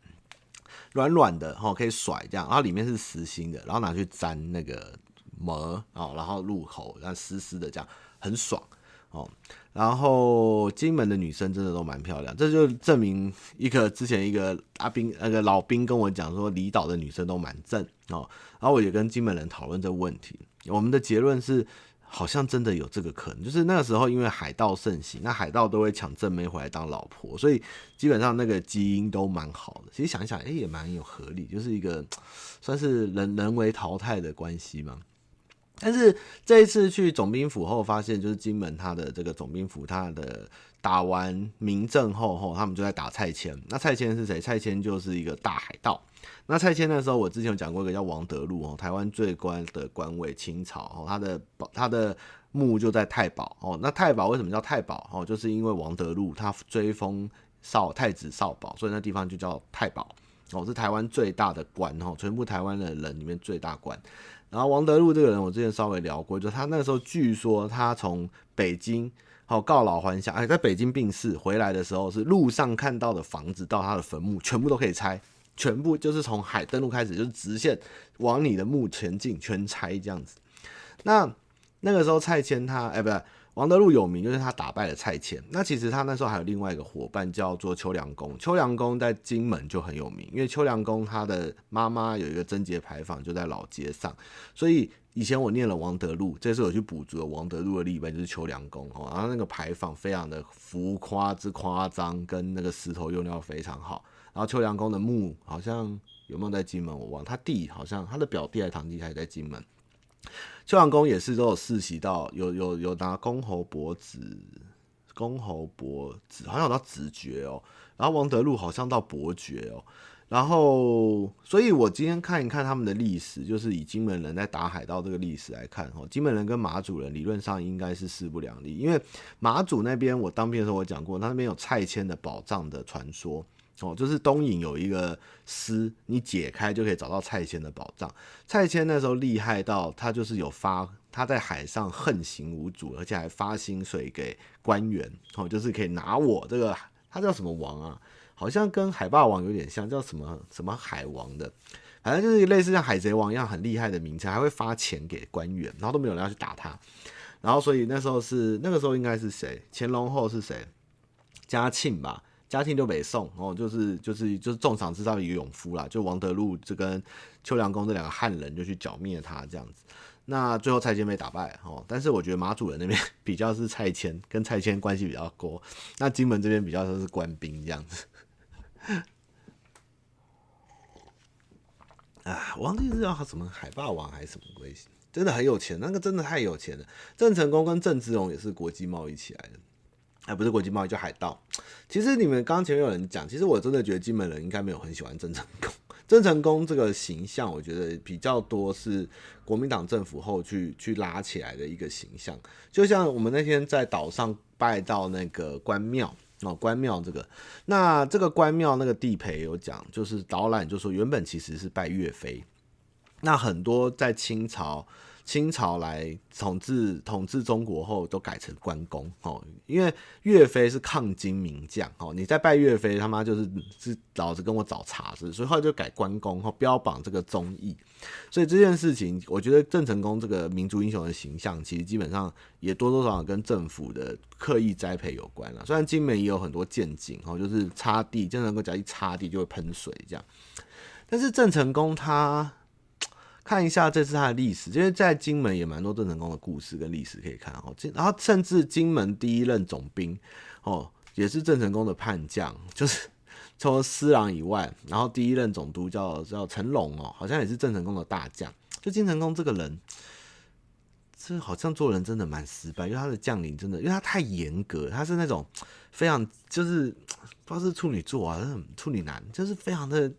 软软的哈，可以甩这样，然后里面是实心的，然后拿去沾那个馍，然后入口，然后湿湿的这样，很爽。哦，然后金门的女生真的都蛮漂亮，这就证明一个之前一个阿兵那个老兵跟我讲说，离岛的女生都蛮正哦。然后我也跟金门人讨论这个问题，我们的结论是，好像真的有这个可能，就是那个时候因为海盗盛行，那海盗都会抢正妹回来当老婆，所以基本上那个基因都蛮好的。其实想一想，哎，也蛮有合理，就是一个算是人人为淘汰的关系嘛。但是这一次去总兵府后，发现就是金门他的这个总兵府，他的打完明政后后，他们就在打蔡牵。那蔡牵是谁？蔡牵就是一个大海盗。那蔡牵那时候，我之前有讲过一个叫王德禄哦，台湾最高的官位，清朝哦，他的他的墓就在太保哦。那太保为什么叫太保哦？就是因为王德禄他追封少太子少保，所以那地方就叫太保哦，是台湾最大的官哦，全部台湾的人里面最大官。然后王德禄这个人，我之前稍微聊过，就他那个时候据说他从北京好告老还乡，哎，在北京病逝回来的时候，是路上看到的房子到他的坟墓全部都可以拆，全部就是从海登陆开始就是直线往你的墓前进，全拆这样子。那那个时候蔡牵他，哎，不对。王德禄有名，就是他打败了蔡牵。那其实他那时候还有另外一个伙伴叫做秋良公。秋良公在金门就很有名，因为秋良公他的妈妈有一个贞节牌坊就在老街上，所以以前我念了王德禄，这次我去补足了王德禄的立碑，就是秋良公。然后那个牌坊非常的浮夸之夸张，跟那个石头用料非常好。然后秋良公的墓好像有没有在金门，我忘了。他弟好像他的表弟还堂弟还在金门。秋阳宫也是都有世袭到有有有拿公侯伯子，公侯伯子好像有到子爵哦，然后王德禄好像到伯爵哦。然后，所以我今天看一看他们的历史，就是以金门人在打海盗这个历史来看，哦，金门人跟马祖人理论上应该是势不两立，因为马祖那边我当兵的时候我讲过，他那边有蔡牵的宝藏的传说，哦，就是东瀛有一个丝，你解开就可以找到蔡牵的宝藏。蔡牵那时候厉害到他就是有发，他在海上横行无阻，而且还发薪水给官员，哦，就是可以拿我这个，他叫什么王啊？好像跟海霸王有点像，叫什么什么海王的，反正就是类似像海贼王一样很厉害的名称，还会发钱给官员，然后都没有人要去打他，然后所以那时候是那个时候应该是谁？乾隆后是谁？嘉庆吧，嘉庆就北宋哦，就是就是就是重赏之上一个勇夫啦，就王德禄就跟秋良公这两个汉人就去剿灭他这样子。那最后蔡牵被打败哦，但是我觉得马祖人那边 比较是蔡牵，跟蔡牵关系比较多，那金门这边比较说是官兵这样子。啊，我忘记是叫什么海霸王还是什么关系，真的很有钱，那个真的太有钱了。郑成功跟郑芝龙也是国际贸易起来的，哎，不是国际贸易，叫海盗。其实你们刚刚前面有人讲，其实我真的觉得金门人应该没有很喜欢郑成功。郑成功这个形象，我觉得比较多是国民党政府后去去拉起来的一个形象。就像我们那天在岛上拜到那个关庙。哦，关庙这个，那这个关庙那个地陪有讲，就是导览就说原本其实是拜岳飞，那很多在清朝。清朝来统治统治中国后，都改成关公哦，因为岳飞是抗金名将哦，你在拜岳飞，他妈就是是老子跟我找茬子，所以后来就改关公后标榜这个忠义，所以这件事情，我觉得郑成功这个民族英雄的形象，其实基本上也多多少少跟政府的刻意栽培有关了。虽然金门也有很多舰井哦，就是插地，郑成功只要一插地就会喷水这样，但是郑成功他。看一下这次他的历史，因为在金门也蛮多郑成功的故事跟历史可以看哦。然后甚至金门第一任总兵哦，也是郑成功的叛将，就是除了施琅以外，然后第一任总督叫叫陈龙哦，好像也是郑成功的大将。就金成功这个人，这好像做人真的蛮失败，因为他的将领真的，因为他太严格，他是那种非常就是不知道是处女座啊，处女男，就是非常的。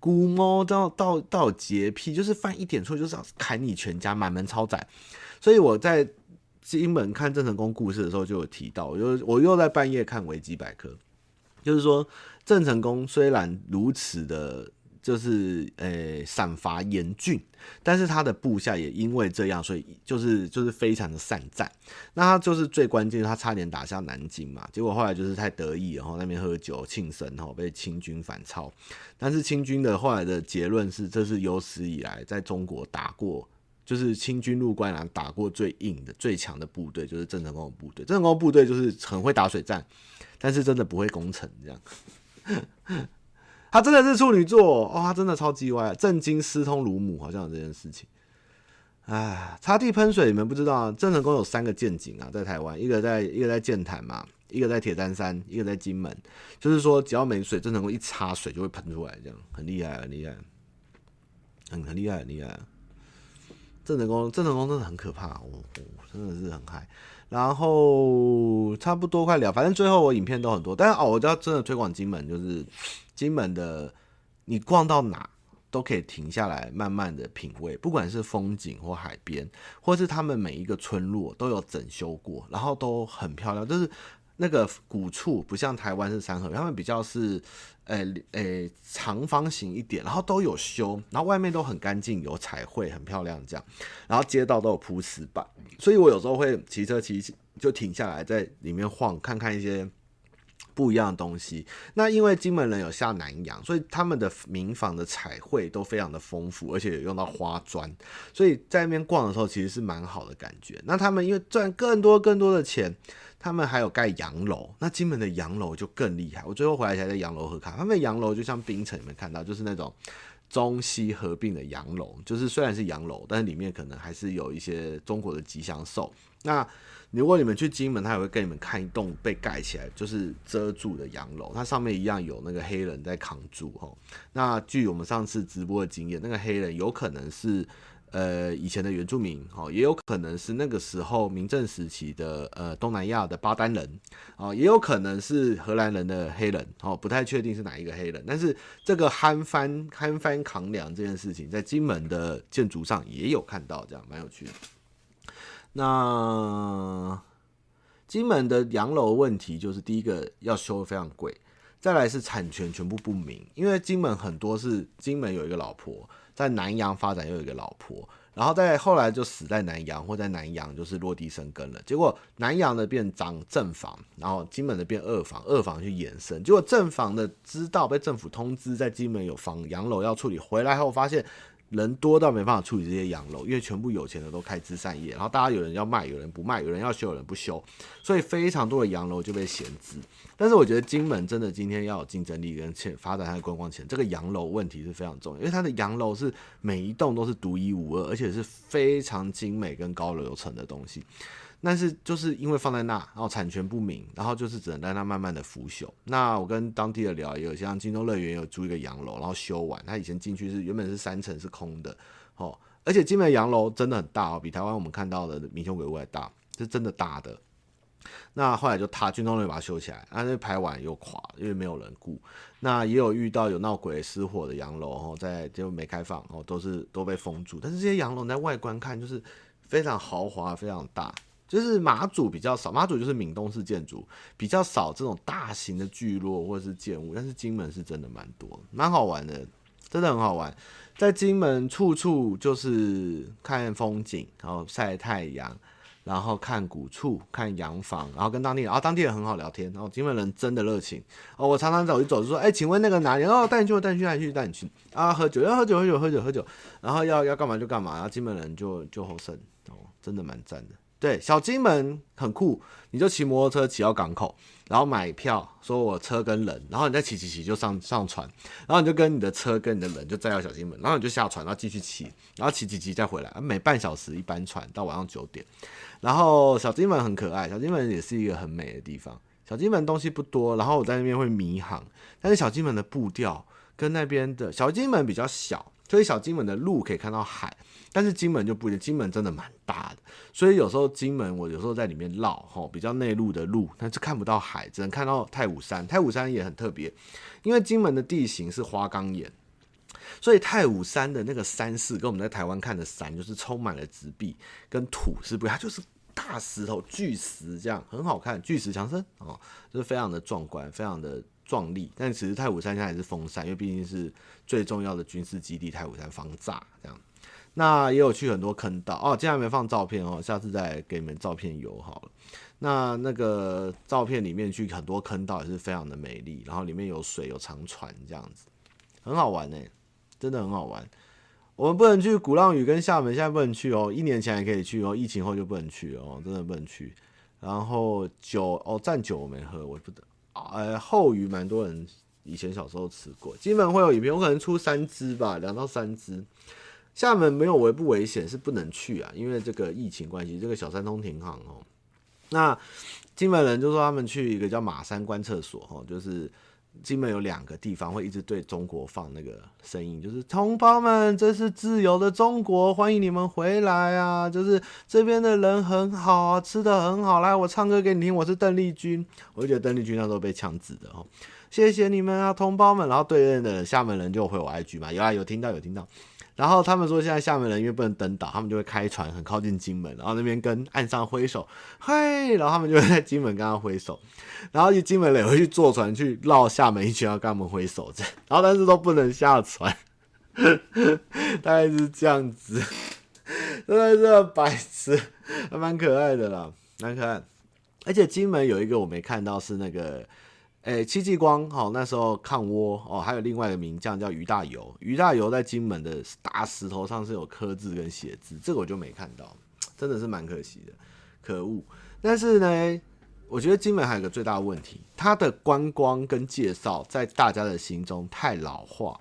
古猫到到到洁癖，就是犯一点错就是要砍你全家，满门抄斩。所以我在金门看郑成功故事的时候就有提到，我又我又在半夜看维基百科，就是说郑成功虽然如此的。就是诶，赏罚严峻，但是他的部下也因为这样，所以就是就是非常的善战。那他就是最关键，他差点打下南京嘛，结果后来就是太得意，然后那边喝酒庆生，然后被清军反超。但是清军的后来的结论是，这是有史以来在中国打过，就是清军入关然后打过最硬的、最强的部队，就是郑成功的部队。郑成功部队就是很会打水战，但是真的不会攻城这样。他真的是处女座哦，他真的超级歪，震惊私通乳母，好像有这件事情。哎，擦地喷水，你们不知道？郑成功有三个舰井啊，在台湾，一个在一个在剑潭嘛，一个在铁砧山，一个在金门。就是说，只要没水，郑成功一擦水就会喷出来，这样很厉害，很厉害，很很厉害，很厉害。郑成功，郑成功真的很可怕，哦，哦真的是很嗨。然后差不多快聊，反正最后我影片都很多，但是哦，我就要真的推广金门，就是。金门的，你逛到哪都可以停下来，慢慢的品味，不管是风景或海边，或是他们每一个村落都有整修过，然后都很漂亮。就是那个古厝不像台湾是三合院，他们比较是，诶、欸、诶、长方形一点，然后都有修，然后外面都很干净，有彩绘，很漂亮这样。然后街道都有铺石板，所以我有时候会骑车骑就停下来在里面晃，看看一些。不一样的东西，那因为金门人有下南洋，所以他们的民房的彩绘都非常的丰富，而且有用到花砖，所以在那边逛的时候其实是蛮好的感觉。那他们因为赚更多更多的钱，他们还有盖洋楼，那金门的洋楼就更厉害。我最后回来才在洋楼喝咖，他们洋楼就像冰城你们看到，就是那种中西合并的洋楼，就是虽然是洋楼，但是里面可能还是有一些中国的吉祥兽。那如果你们去金门，他也会跟你们看一栋被盖起来，就是遮住的洋楼，它上面一样有那个黑人在扛住哈。那据我们上次直播的经验，那个黑人有可能是呃以前的原住民哦，也有可能是那个时候明郑时期的呃东南亚的巴丹人哦，也有可能是荷兰人的黑人哦，不太确定是哪一个黑人。但是这个憨翻憨翻扛梁这件事情，在金门的建筑上也有看到，这样蛮有趣的。那金门的洋楼问题就是第一个要修非常贵，再来是产权全部不明，因为金门很多是金门有一个老婆。在南洋发展又有一个老婆，然后在后来就死在南洋，或在南洋就是落地生根了。结果南洋的变长正房，然后金门的变二房，二房去延伸。结果正房的知道被政府通知在金门有房洋楼要处理，回来后发现。人多到没办法处理这些洋楼，因为全部有钱的都开枝散叶，然后大家有人要卖，有人不卖，有人要修，有人不修，所以非常多的洋楼就被闲置。但是我觉得金门真的今天要有竞争力跟钱发展它的观光钱，这个洋楼问题是非常重要，因为它的洋楼是每一栋都是独一无二，而且是非常精美跟高楼层的东西。但是就是因为放在那，然后产权不明，然后就是只能让它慢慢的腐朽。那我跟当地的聊，有像金州乐园有租一个洋楼，然后修完，他以前进去是原本是三层是空的，哦，而且金门洋楼真的很大哦，比台湾我们看到的民雄鬼屋还大，是真的大的。那后来就他金钟乐园把它修起来，但是排完又垮，因为没有人顾。那也有遇到有闹鬼失火的洋楼，哦，在就没开放，哦，都是都被封住。但是这些洋楼在外观看就是非常豪华，非常大。就是马祖比较少，马祖就是闽东式建筑比较少这种大型的聚落或者是建物，但是金门是真的蛮多，蛮好玩的，真的很好玩。在金门处处就是看风景，然后晒太阳，然后看古厝、看洋房，然后跟当地人，然后当地人很好聊天，然后金门人真的热情哦。我常常走一走就说，哎、请问那个哪里？哦，带你去，带你去，带你去，带你去啊，喝酒要喝酒，喝酒，喝酒，喝酒，然后要要干嘛就干嘛，然后金门人就就好胜哦，真的蛮赞的。对，小金门很酷，你就骑摩托车骑到港口，然后买票，说我车跟人，然后你再骑骑骑就上上船，然后你就跟你的车跟你的人就载到小金门，然后你就下船，然后继续骑，然后骑骑骑再回来，每半小时一班船到晚上九点，然后小金门很可爱，小金门也是一个很美的地方，小金门东西不多，然后我在那边会迷航，但是小金门的步调跟那边的小金门比较小。所以小金门的路可以看到海，但是金门就不一样，金门真的蛮大的，所以有时候金门我有时候在里面绕吼，比较内陆的路，但是看不到海，只能看到太武山。太武山也很特别，因为金门的地形是花岗岩，所以太武山的那个山势跟我们在台湾看的山就是充满了植被跟土，是不是？它就是大石头巨石这样，很好看，巨石强森哦，就是非常的壮观，非常的。壮丽，但其实太武山现在还是封山，因为毕竟是最重要的军事基地。太武山防炸这样，那也有去很多坑道哦。竟然没放照片哦，下次再给你们照片游好了。那那个照片里面去很多坑道也是非常的美丽，然后里面有水有长船这样子，很好玩呢，真的很好玩。我们不能去鼓浪屿跟厦门，现在不能去哦。一年前还可以去哦，疫情后就不能去哦，真的不能去。然后酒哦，战酒我没喝，我不得。呃，后鱼蛮多人以前小时候吃过，基本会有影片，我可能出三支吧，两到三支。厦门没有危不危险，是不能去啊，因为这个疫情关系，这个小三通停航哦。那金门人就说他们去一个叫马山观测所哦，就是。金门有两个地方会一直对中国放那个声音，就是同胞们，这是自由的中国，欢迎你们回来啊！就是这边的人很好啊，吃的很好，来，我唱歌给你听，我是邓丽君。我就觉得邓丽君那时候被枪指的哦，谢谢你们啊，同胞们。然后对面的厦门人就回我 IG 嘛，有啊，有听到，有听到。然后他们说，现在厦门人因为不能登岛，他们就会开船很靠近金门，然后那边跟岸上挥手，嘿，然后他们就会在金门跟他挥手，然后金门人也会去坐船去绕厦门一圈，要跟他们挥手这，然后但是都不能下船，大概是这样子，真的是白痴，还蛮可爱的啦，蛮可爱。而且金门有一个我没看到是那个。诶、戚继光，好，那时候抗倭哦，还有另外一个名将叫俞大猷，俞大猷在金门的大石头上是有刻字跟写字，这个我就没看到，真的是蛮可惜的，可恶。但是呢，我觉得金门还有个最大的问题，它的观光跟介绍在大家的心中太老化，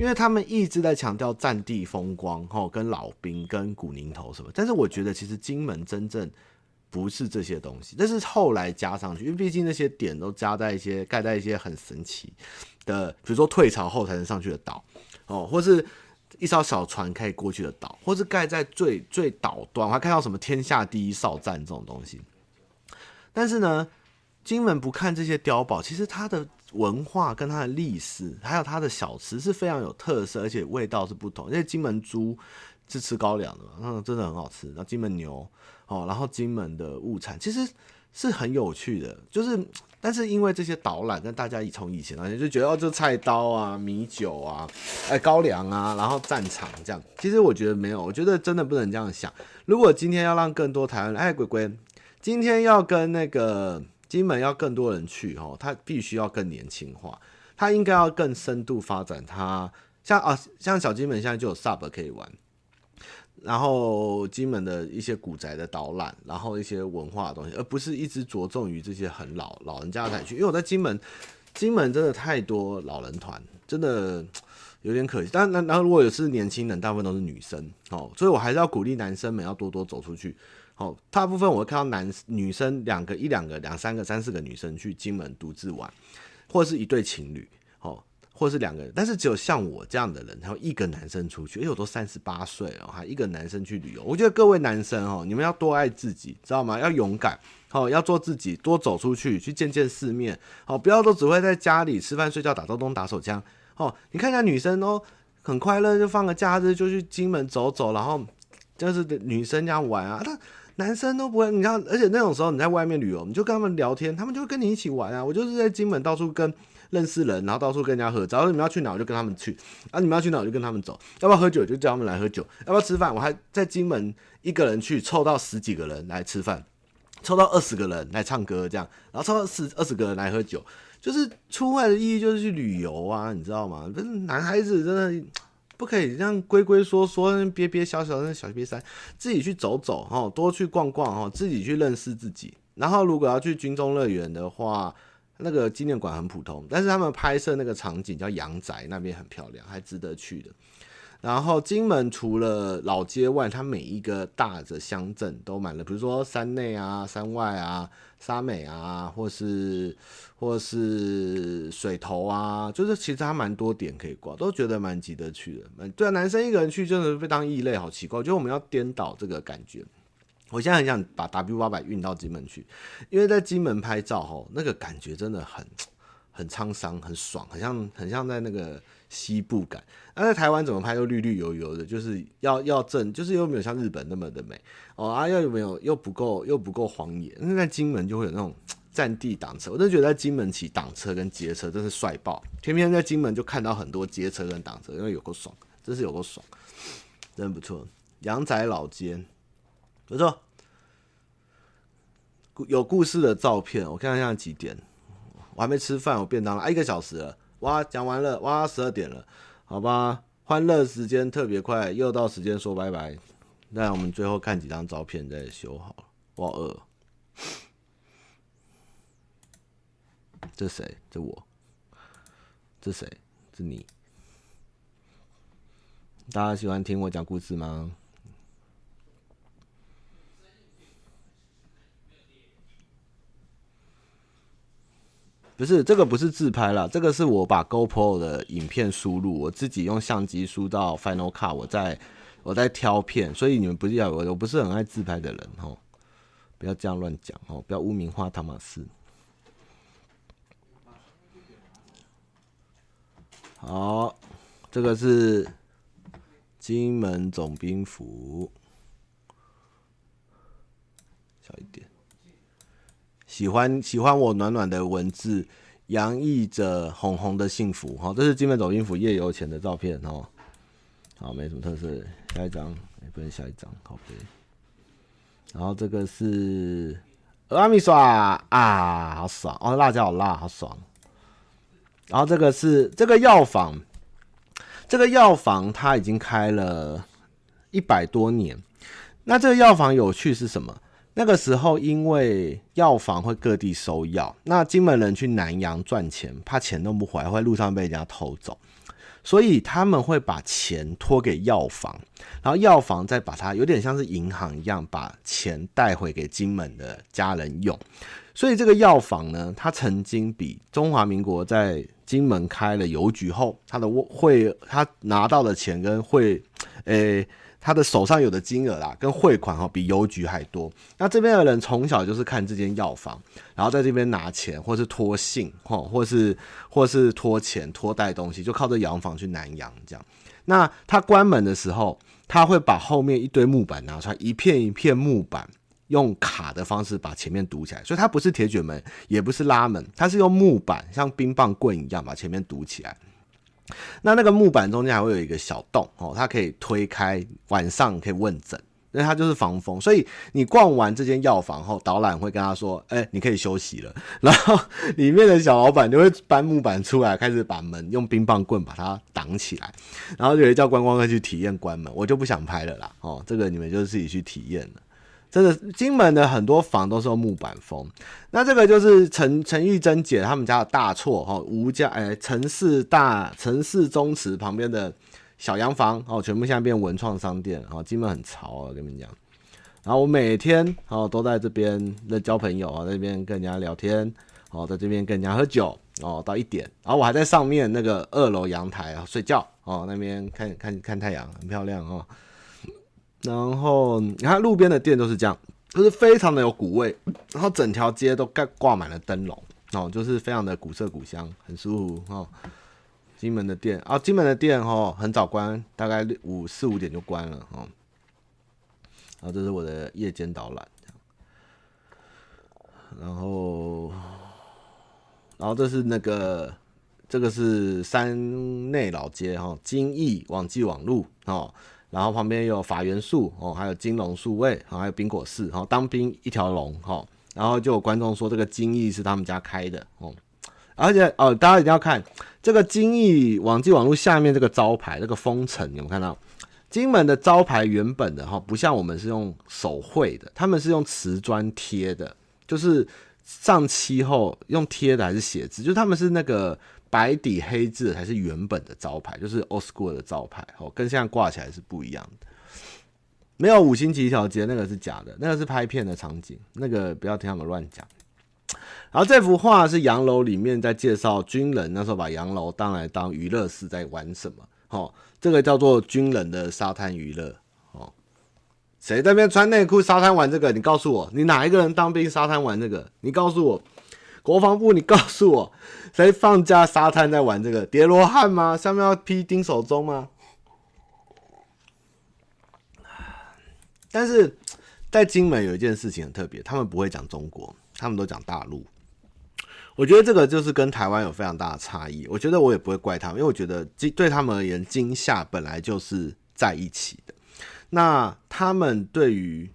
因为他们一直在强调战地风光，吼，跟老兵跟古宁头什么，但是我觉得其实金门真正。不是这些东西，但是后来加上去，因为毕竟那些点都加在一些盖在一些很神奇的，比如说退潮后才能上去的岛哦，或是一艘小船可以过去的岛，或是盖在最最岛端，我还看到什么天下第一哨站这种东西。但是呢，金门不看这些碉堡，其实它的文化跟它的历史，还有它的小吃是非常有特色，而且味道是不同。因为金门猪是吃高粱的嘛，嗯，真的很好吃。然后金门牛哦，然后金门的物产其实是很有趣的，就是。但是因为这些导览，跟大家以从以前而且就觉得哦，就菜刀啊、米酒啊、哎高粱啊，然后战场这样。其实我觉得没有，我觉得真的不能这样想。如果今天要让更多台湾人，哎，鬼鬼，今天要跟那个金门要更多人去哦，他必须要更年轻化，他应该要更深度发展他。像啊，像小金门现在就有 Sub 可以玩。然后金门的一些古宅的导览，然后一些文化的东西，而不是一直着重于这些很老老人家才去。因为我在金门，金门真的太多老人团，真的有点可惜。但那然后如果也是年轻人，大部分都是女生哦，所以我还是要鼓励男生们要多多走出去。哦，大部分我会看到男女生两个一两个两三个三四个女生去金门独自玩，或者是一对情侣。或是两个人，但是只有像我这样的人，然后一个男生出去，哎，我都三十八岁了，还一个男生去旅游。我觉得各位男生哦，你们要多爱自己，知道吗？要勇敢，好，要做自己，多走出去，去见见世面，好，不要都只会在家里吃饭睡觉打东东打手枪。哦，你看一下女生哦，很快乐，就放个假日就去金门走走，然后就是女生这样玩啊，那男生都不会，你知道，而且那种时候你在外面旅游，你就跟他们聊天，他们就会跟你一起玩啊。我就是在金门到处跟。认识人，然后到处跟人家合照。你们要去哪，我就跟他们去。啊，你们要去哪，我就跟他们走。要不要喝酒，就叫他们来喝酒。要不要吃饭，我还在金门一个人去，凑到十几个人来吃饭，凑到二十个人来唱歌，这样，然后凑到十二十个人来喝酒。就是出外的意义就是去旅游啊，你知道吗？不是男孩子真的不可以这样龟龟缩缩、憋憋小小小瘪三，自己去走走哈，多去逛逛哈，自己去认识自己。然后如果要去军中乐园的话。那个纪念馆很普通，但是他们拍摄那个场景叫阳宅，那边很漂亮，还值得去的。然后金门除了老街外，它每一个大的乡镇都满了，比如说山内啊、山外啊、沙美啊，或是或是水头啊，就是其实它蛮多点可以逛，都觉得蛮值得去的。对啊，男生一个人去真的被当异类，好奇怪。我觉得我们要颠倒这个感觉。我现在很想把 W 八百运到金门去，因为在金门拍照吼，那个感觉真的很很沧桑，很爽，很像很像在那个西部感。那在台湾怎么拍都绿绿油油的，就是要要正，就是又没有像日本那么的美哦啊，又没有又不够又不够荒野。那在金门就会有那种战地挡车，我真的觉得在金门骑挡车跟街车真是帅爆。偏偏在金门就看到很多街车跟挡车，因为有够爽，真是有够爽，真不错。阳宅老街。不错，有故事的照片，我看一下几点，我还没吃饭，我便当了，啊，一个小时了，哇，讲完了，哇，十二点了，好吧，欢乐时间特别快，又到时间说拜拜，那我们最后看几张照片再修好了，我饿，这谁？这我？这谁？这你？大家喜欢听我讲故事吗？不是这个，不是自拍啦，这个是我把 GoPro 的影片输入，我自己用相机输到 Final Cut，我在我在挑片，所以你们不要我，我不是很爱自拍的人哦，不要这样乱讲哦，不要污名化汤玛斯。好，这个是金门总兵府，小一点。喜欢喜欢我暖暖的文字，洋溢着红红的幸福。哈，这是金门总兵府夜游前的照片哦。好，没什么特色。下一张，也不能下一张，好。然后这个是阿米耍啊，好爽哦，辣椒好辣，好爽。然后这个是这个药房，这个药房它已经开了一百多年。那这个药房有趣是什么？那个时候，因为药房会各地收药，那金门人去南洋赚钱，怕钱弄不回来，会路上被人家偷走，所以他们会把钱托给药房，然后药房再把它有点像是银行一样，把钱带回给金门的家人用。所以这个药房呢，它曾经比中华民国在金门开了邮局后，他的会他拿到的钱跟会，诶、他的手上有的金额啦，跟汇款哈比邮局还多。那这边的人从小就是看这间药房，然后在这边拿钱，或是托信，哈，或是或是托钱、托带东西，就靠这洋房去南洋这样。那他关门的时候，他会把后面一堆木板拿出来，一片一片木板。用卡的方式把前面堵起来，所以它不是铁卷门，也不是拉门，它是用木板，像冰棒棍一样把前面堵起来。那那个木板中间还会有一个小洞哦，它可以推开，晚上可以问诊，因为它就是防风。所以你逛完这间药房后，导览会跟他说：“哎、你可以休息了。”然后里面的小老板就会搬木板出来，开始把门用冰棒棍把它挡起来，然后就叫观光客去体验关门。我就不想拍了啦，哦，这个你们就自己去体验了。真的，金门的很多房都是用木板封。那这个就是陈陈玉珍姐他们家的大厝哈，吴家哎，陈氏大陈氏宗祠旁边的小洋房哦，全部现在变文创商店哦，金门很潮啊，跟你们讲。然后我每天哦都在这边在交朋友啊，在这边跟人家聊天哦，在这边跟人家喝酒哦，到一点，然后我还在上面那个二楼阳台啊睡觉哦，那边看看看太阳，很漂亮哦。然后你看路边的店都是这样，就是非常的有古味，然后整条街都盖挂满了灯笼哦，就是非常的古色古香，很舒服哦。金门的店啊，金门的店哦，很早关，大概五四五点就关了哦。然后这是我的夜间导览，然后然后这是那个这个是山内老街哈，金义网际网路哦。然后旁边有法元素哦，还有金龙数位，还有冰果室，哈，当兵一条龙哈。然后就有观众说这个金翼是他们家开的哦，而且哦，大家一定要看这个金翼网际网络下面这个招牌，这个封城，有没有看到金门的招牌原本的哈，不像我们是用手绘的，他们是用瓷砖贴的，就是上漆后用贴的还是写字，就他们是那个。白底黑字才是原本的招牌，就是 old school 的招牌，哦，跟现在挂起来是不一样的。没有五星级一条街，那个是假的，那个是拍片的场景，那个不要听他们乱讲。然后这幅画是洋楼里面在介绍军人那时候把洋楼当来当娱乐室在玩什么，哦，这个叫做军人的沙滩娱乐，哦，谁在那边穿内裤沙滩玩这个？你告诉我，你哪一个人当兵沙滩玩这个？你告诉我。国防部，你告诉我，谁放假沙滩在玩这个叠罗汉吗？下面要披丁守中吗？但是在金门有一件事情很特别，他们不会讲中国，他们都讲大陆。我觉得这个就是跟台湾有非常大的差异。我觉得我也不会怪他们，因为我觉得对他们而言，金夏本来就是在一起的。那他们对于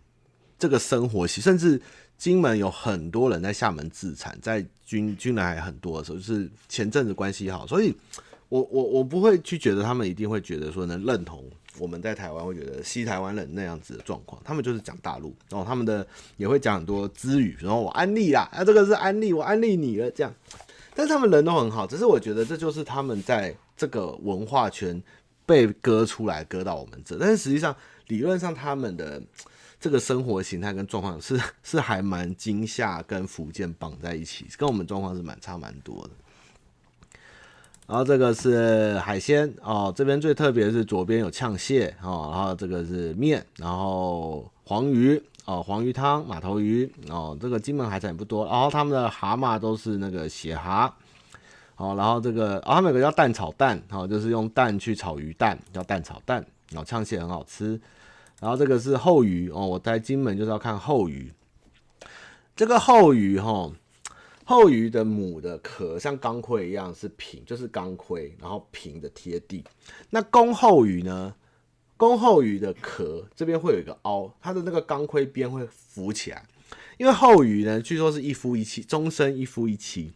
这个生活习，甚至。金门有很多人在厦门自产，在军军人还很多的时候，就是前阵子关系好，所以我我我不会去觉得他们一定会觉得说能认同我们在台湾会觉得西台湾人那样子的状况，他们就是讲大陆，然后他们的也会讲很多支语，然后我安利啦，啊这个是安利，我安利你了这样，但是他们人都很好，只是我觉得这就是他们在这个文化圈被割出来割到我们这，但是实际上理论上他们的。这个生活形态跟状况是 是还蛮惊吓跟福建绑在一起，跟我们状况是蛮差蛮多的。然后这个是海鲜哦，这边最特别是左边有呛蟹哦，然后这个是面，然后黄鱼哦，黄鱼汤、马头鱼哦，这个金门海产也不多，然后他们的蛤蟆都是那个血蛤哦，然后这个、哦，他们有个叫蛋炒蛋哦，就是用蛋去炒鱼蛋，叫蛋炒蛋，然后呛蟹很好吃。然后这个是后鱼哦，我在金门就是要看后鱼。这个后鱼哈，后鱼的母的壳像钢盔一样是平，就是钢盔，然后平的贴地。那公后鱼呢？公后鱼的壳这边会有一个凹，它的那个钢盔边会浮起来。因为后鱼呢，据说是一夫一妻，终身一夫一妻。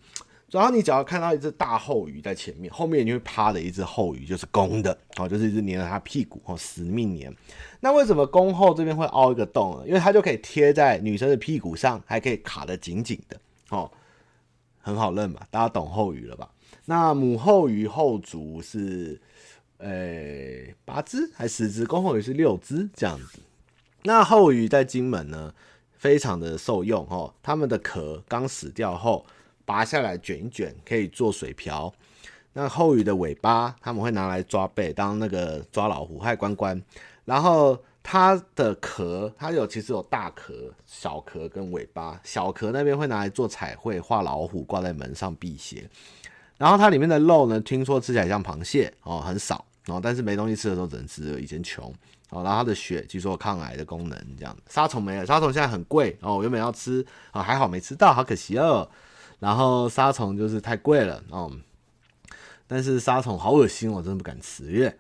然后你只要看到一只大后鱼在前面，后面就会趴的一只后鱼就是公的，哦，就是一只黏着它屁股，哦，死命黏。那为什么公后这边会凹一个洞呢？因为它就可以贴在女生的屁股上，还可以卡得紧紧的，哦，很好认嘛？大家懂后鱼了吧？那母后鱼后足是，诶，八只还十只？公后鱼是六只这样子。那后鱼在金门呢，非常的受用，哦，它们的壳刚死掉后。拔下来卷一卷，可以做水瓢。那后鱼的尾巴他们会拿来抓背，当那个抓老虎，还有关关。然后它的壳，它有其实有大壳、小壳跟尾巴。小壳那边会拿来做彩绘，画老虎挂在门上辟邪。然后它里面的肉呢，听说吃起来像螃蟹哦，很少哦，但是没东西吃的时候只能吃。以前穷哦，然后它的血据说有抗癌的功能，这样。沙虫没了，沙虫现在很贵哦，我原本要吃啊、哦，还好没吃到，好可惜哦。然后杀虫就是太贵了哦，但是杀虫好恶心，我真的不敢吃耶。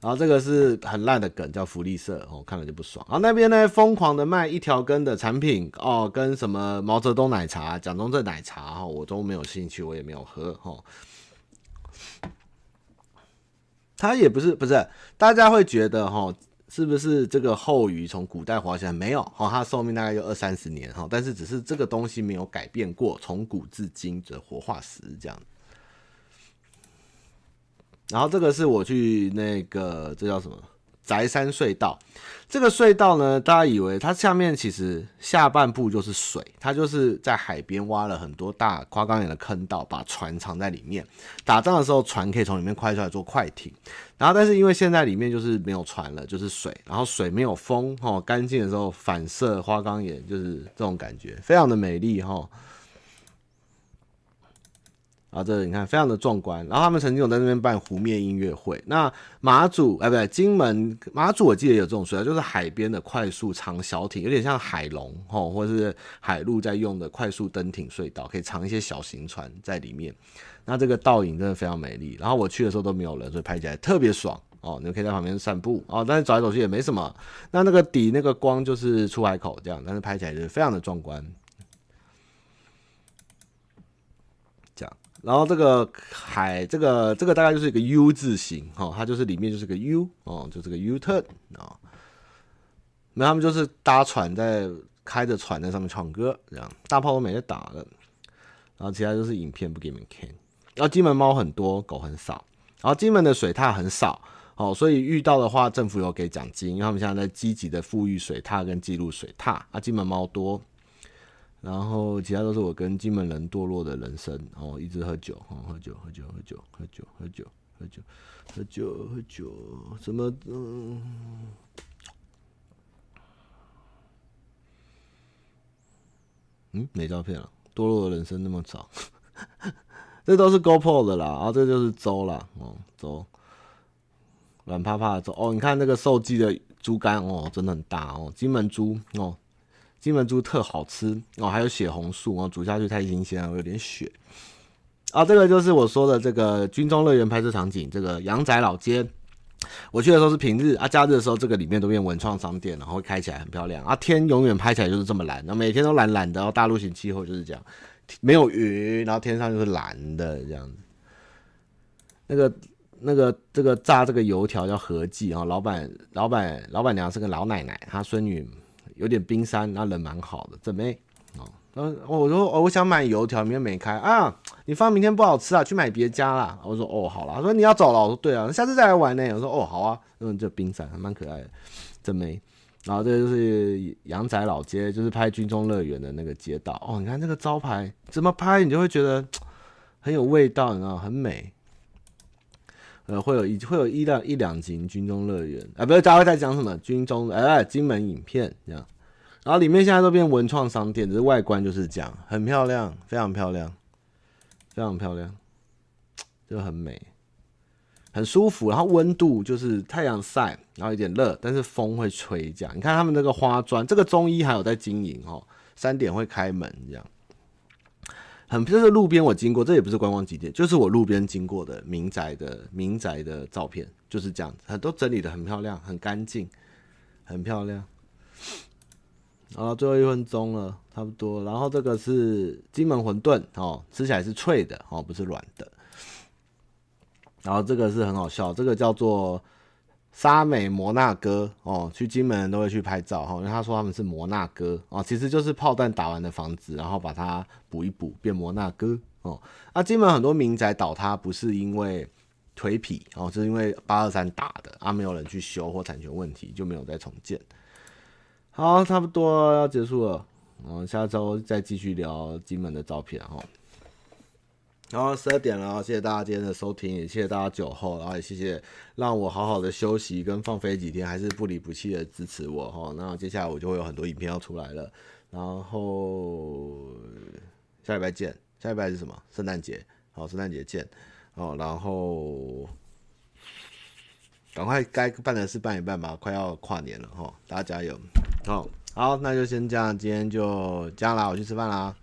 然后这个是很烂的梗，叫福利社，我、哦、看了就不爽。然后那边呢，疯狂的卖一条根的产品哦，跟什么毛泽东奶茶、蒋中正奶茶，哦、我都没有兴趣，我也没有喝。哦，它也不是不是，大家会觉得哈。哦是不是这个后鱼从古代活起来没有？哈，它寿命大概有二三十年哈，但是只是这个东西没有改变过，从古至今的活化石这样。然后这个是我去那个这叫什么？宅山隧道，这个隧道呢，大家以为它下面其实下半部就是水，它就是在海边挖了很多大花岗岩的坑道，把船藏在里面。打仗的时候，船可以从里面快出来做快艇。然后，但是因为现在里面就是没有船了，就是水，然后水没有风，哈，干净的时候反射花岗岩，就是这种感觉，非常的美丽，哈。啊，这你看非常的壮观。然后他们曾经有在那边办湖面音乐会。那马祖哎，不对，金门马祖我记得有这种隧道，就是海边的快速长小艇，有点像海龙吼，或者是海陆在用的快速登艇隧道，可以藏一些小型船在里面。那这个倒影真的非常美丽。然后我去的时候都没有人，所以拍起来特别爽哦。你们可以在旁边散步哦，但是走来走去也没什么。那那个底那个光就是出海口这样，但是拍起来就是非常的壮观。然后这个海，这个这个大概就是一个 U 字形，哈，它就是里面就是个 U，哦，就这个 U turn 啊。那他们就是搭船在开着船在上面唱歌，这样大炮都没得打了。然后其他就是影片不给你们看。然后金门猫很多，狗很少。然后金门的水獭很少，哦，所以遇到的话政府有给奖金，因为他们现在在积极的复育水獭跟记录水獭。啊，金门猫多。然后其他都是我跟金门人堕落的人生，然后一直喝酒，喝酒，喝酒，喝酒，喝酒，喝酒，喝酒，喝酒，喝酒，什么？嗯，嗯，没照片了。堕落的人生那么早，这都是 GoPro 的啦。然后这就是粥啦，哦，粥，软趴趴的粥。哦，你看那个受祭的猪肝，哦，真的很大哦，金门猪，哦。金门猪特好吃哦，还有血红素哦，煮下去太新鲜了，有点血。啊，这个就是我说的这个军中乐园拍摄场景，这个阳宅老街。我去的时候是平日啊，假日的时候这个里面都变文创商店，然后开起来很漂亮啊。天永远拍起来就是这么蓝，然后每天都蓝蓝的。然后大陆型气候就是这样，没有云，然后天上就是蓝的这样子。那个那个这个炸这个油条叫合记啊，老板老板老板娘是个老奶奶，她孙女。有点冰山，那人蛮好的，怎么？哦，嗯，我说哦我想买油条，明天没开啊，你放明天不好吃啊，去买别家啦。我说哦，好了。他说你要走了，我说对啊，下次再来玩呢。我说哦，好啊，嗯，这冰山还蛮可爱的，真没。然后这就是阳宅老街，就是拍军中乐园的那个街道哦。你看那个招牌怎么拍，你就会觉得很有味道，你知道，很美。呃，会有一会有一两一两集军中乐园啊，不是，大家在讲什么军中哎，金门影片这样，然后里面现在都变文创商店，只是外观就是这样，很漂亮，非常漂亮，非常漂亮，就很美，很舒服，然后温度就是太阳晒，然后有点热，但是风会吹这样。你看他们那个花砖，这个中医还有在经营哦，三点会开门这样。很就是路边我经过，这也不是观光景点，就是我路边经过的民宅的民宅的照片，就是这样子，很都整理得很漂亮，很干净，很漂亮。好了，最后一分钟了，差不多。然后这个是金门馄饨哦，吃起来是脆的哦，不是软的。然后这个是很好笑，这个叫做。沙美摩纳哥哦，去金门都会去拍照哈，因为他说他们是摩纳哥哦，其实就是炮弹打完的房子，然后把它补一补变摩纳哥哦。那金门很多民宅倒塌不是因为颓圮哦，就是因为八二三打的啊，没有人去修或产权问题就没有再重建。好，差不多要结束了，我们下周再继续聊金门的照片哈。然后十二点了，谢谢大家今天的收听，也谢谢大家酒后，然后也谢谢让我好好的休息跟放飞几天，还是不离不弃的支持我哈。那接下来我就会有很多影片要出来了，然后下礼拜见，下礼拜是什么？圣诞节，好，圣诞节见，好，然后赶快该办的事办一办吧，快要跨年了哈，大家加油，好，好，那就先这样，今天就这样啦，我去吃饭啦。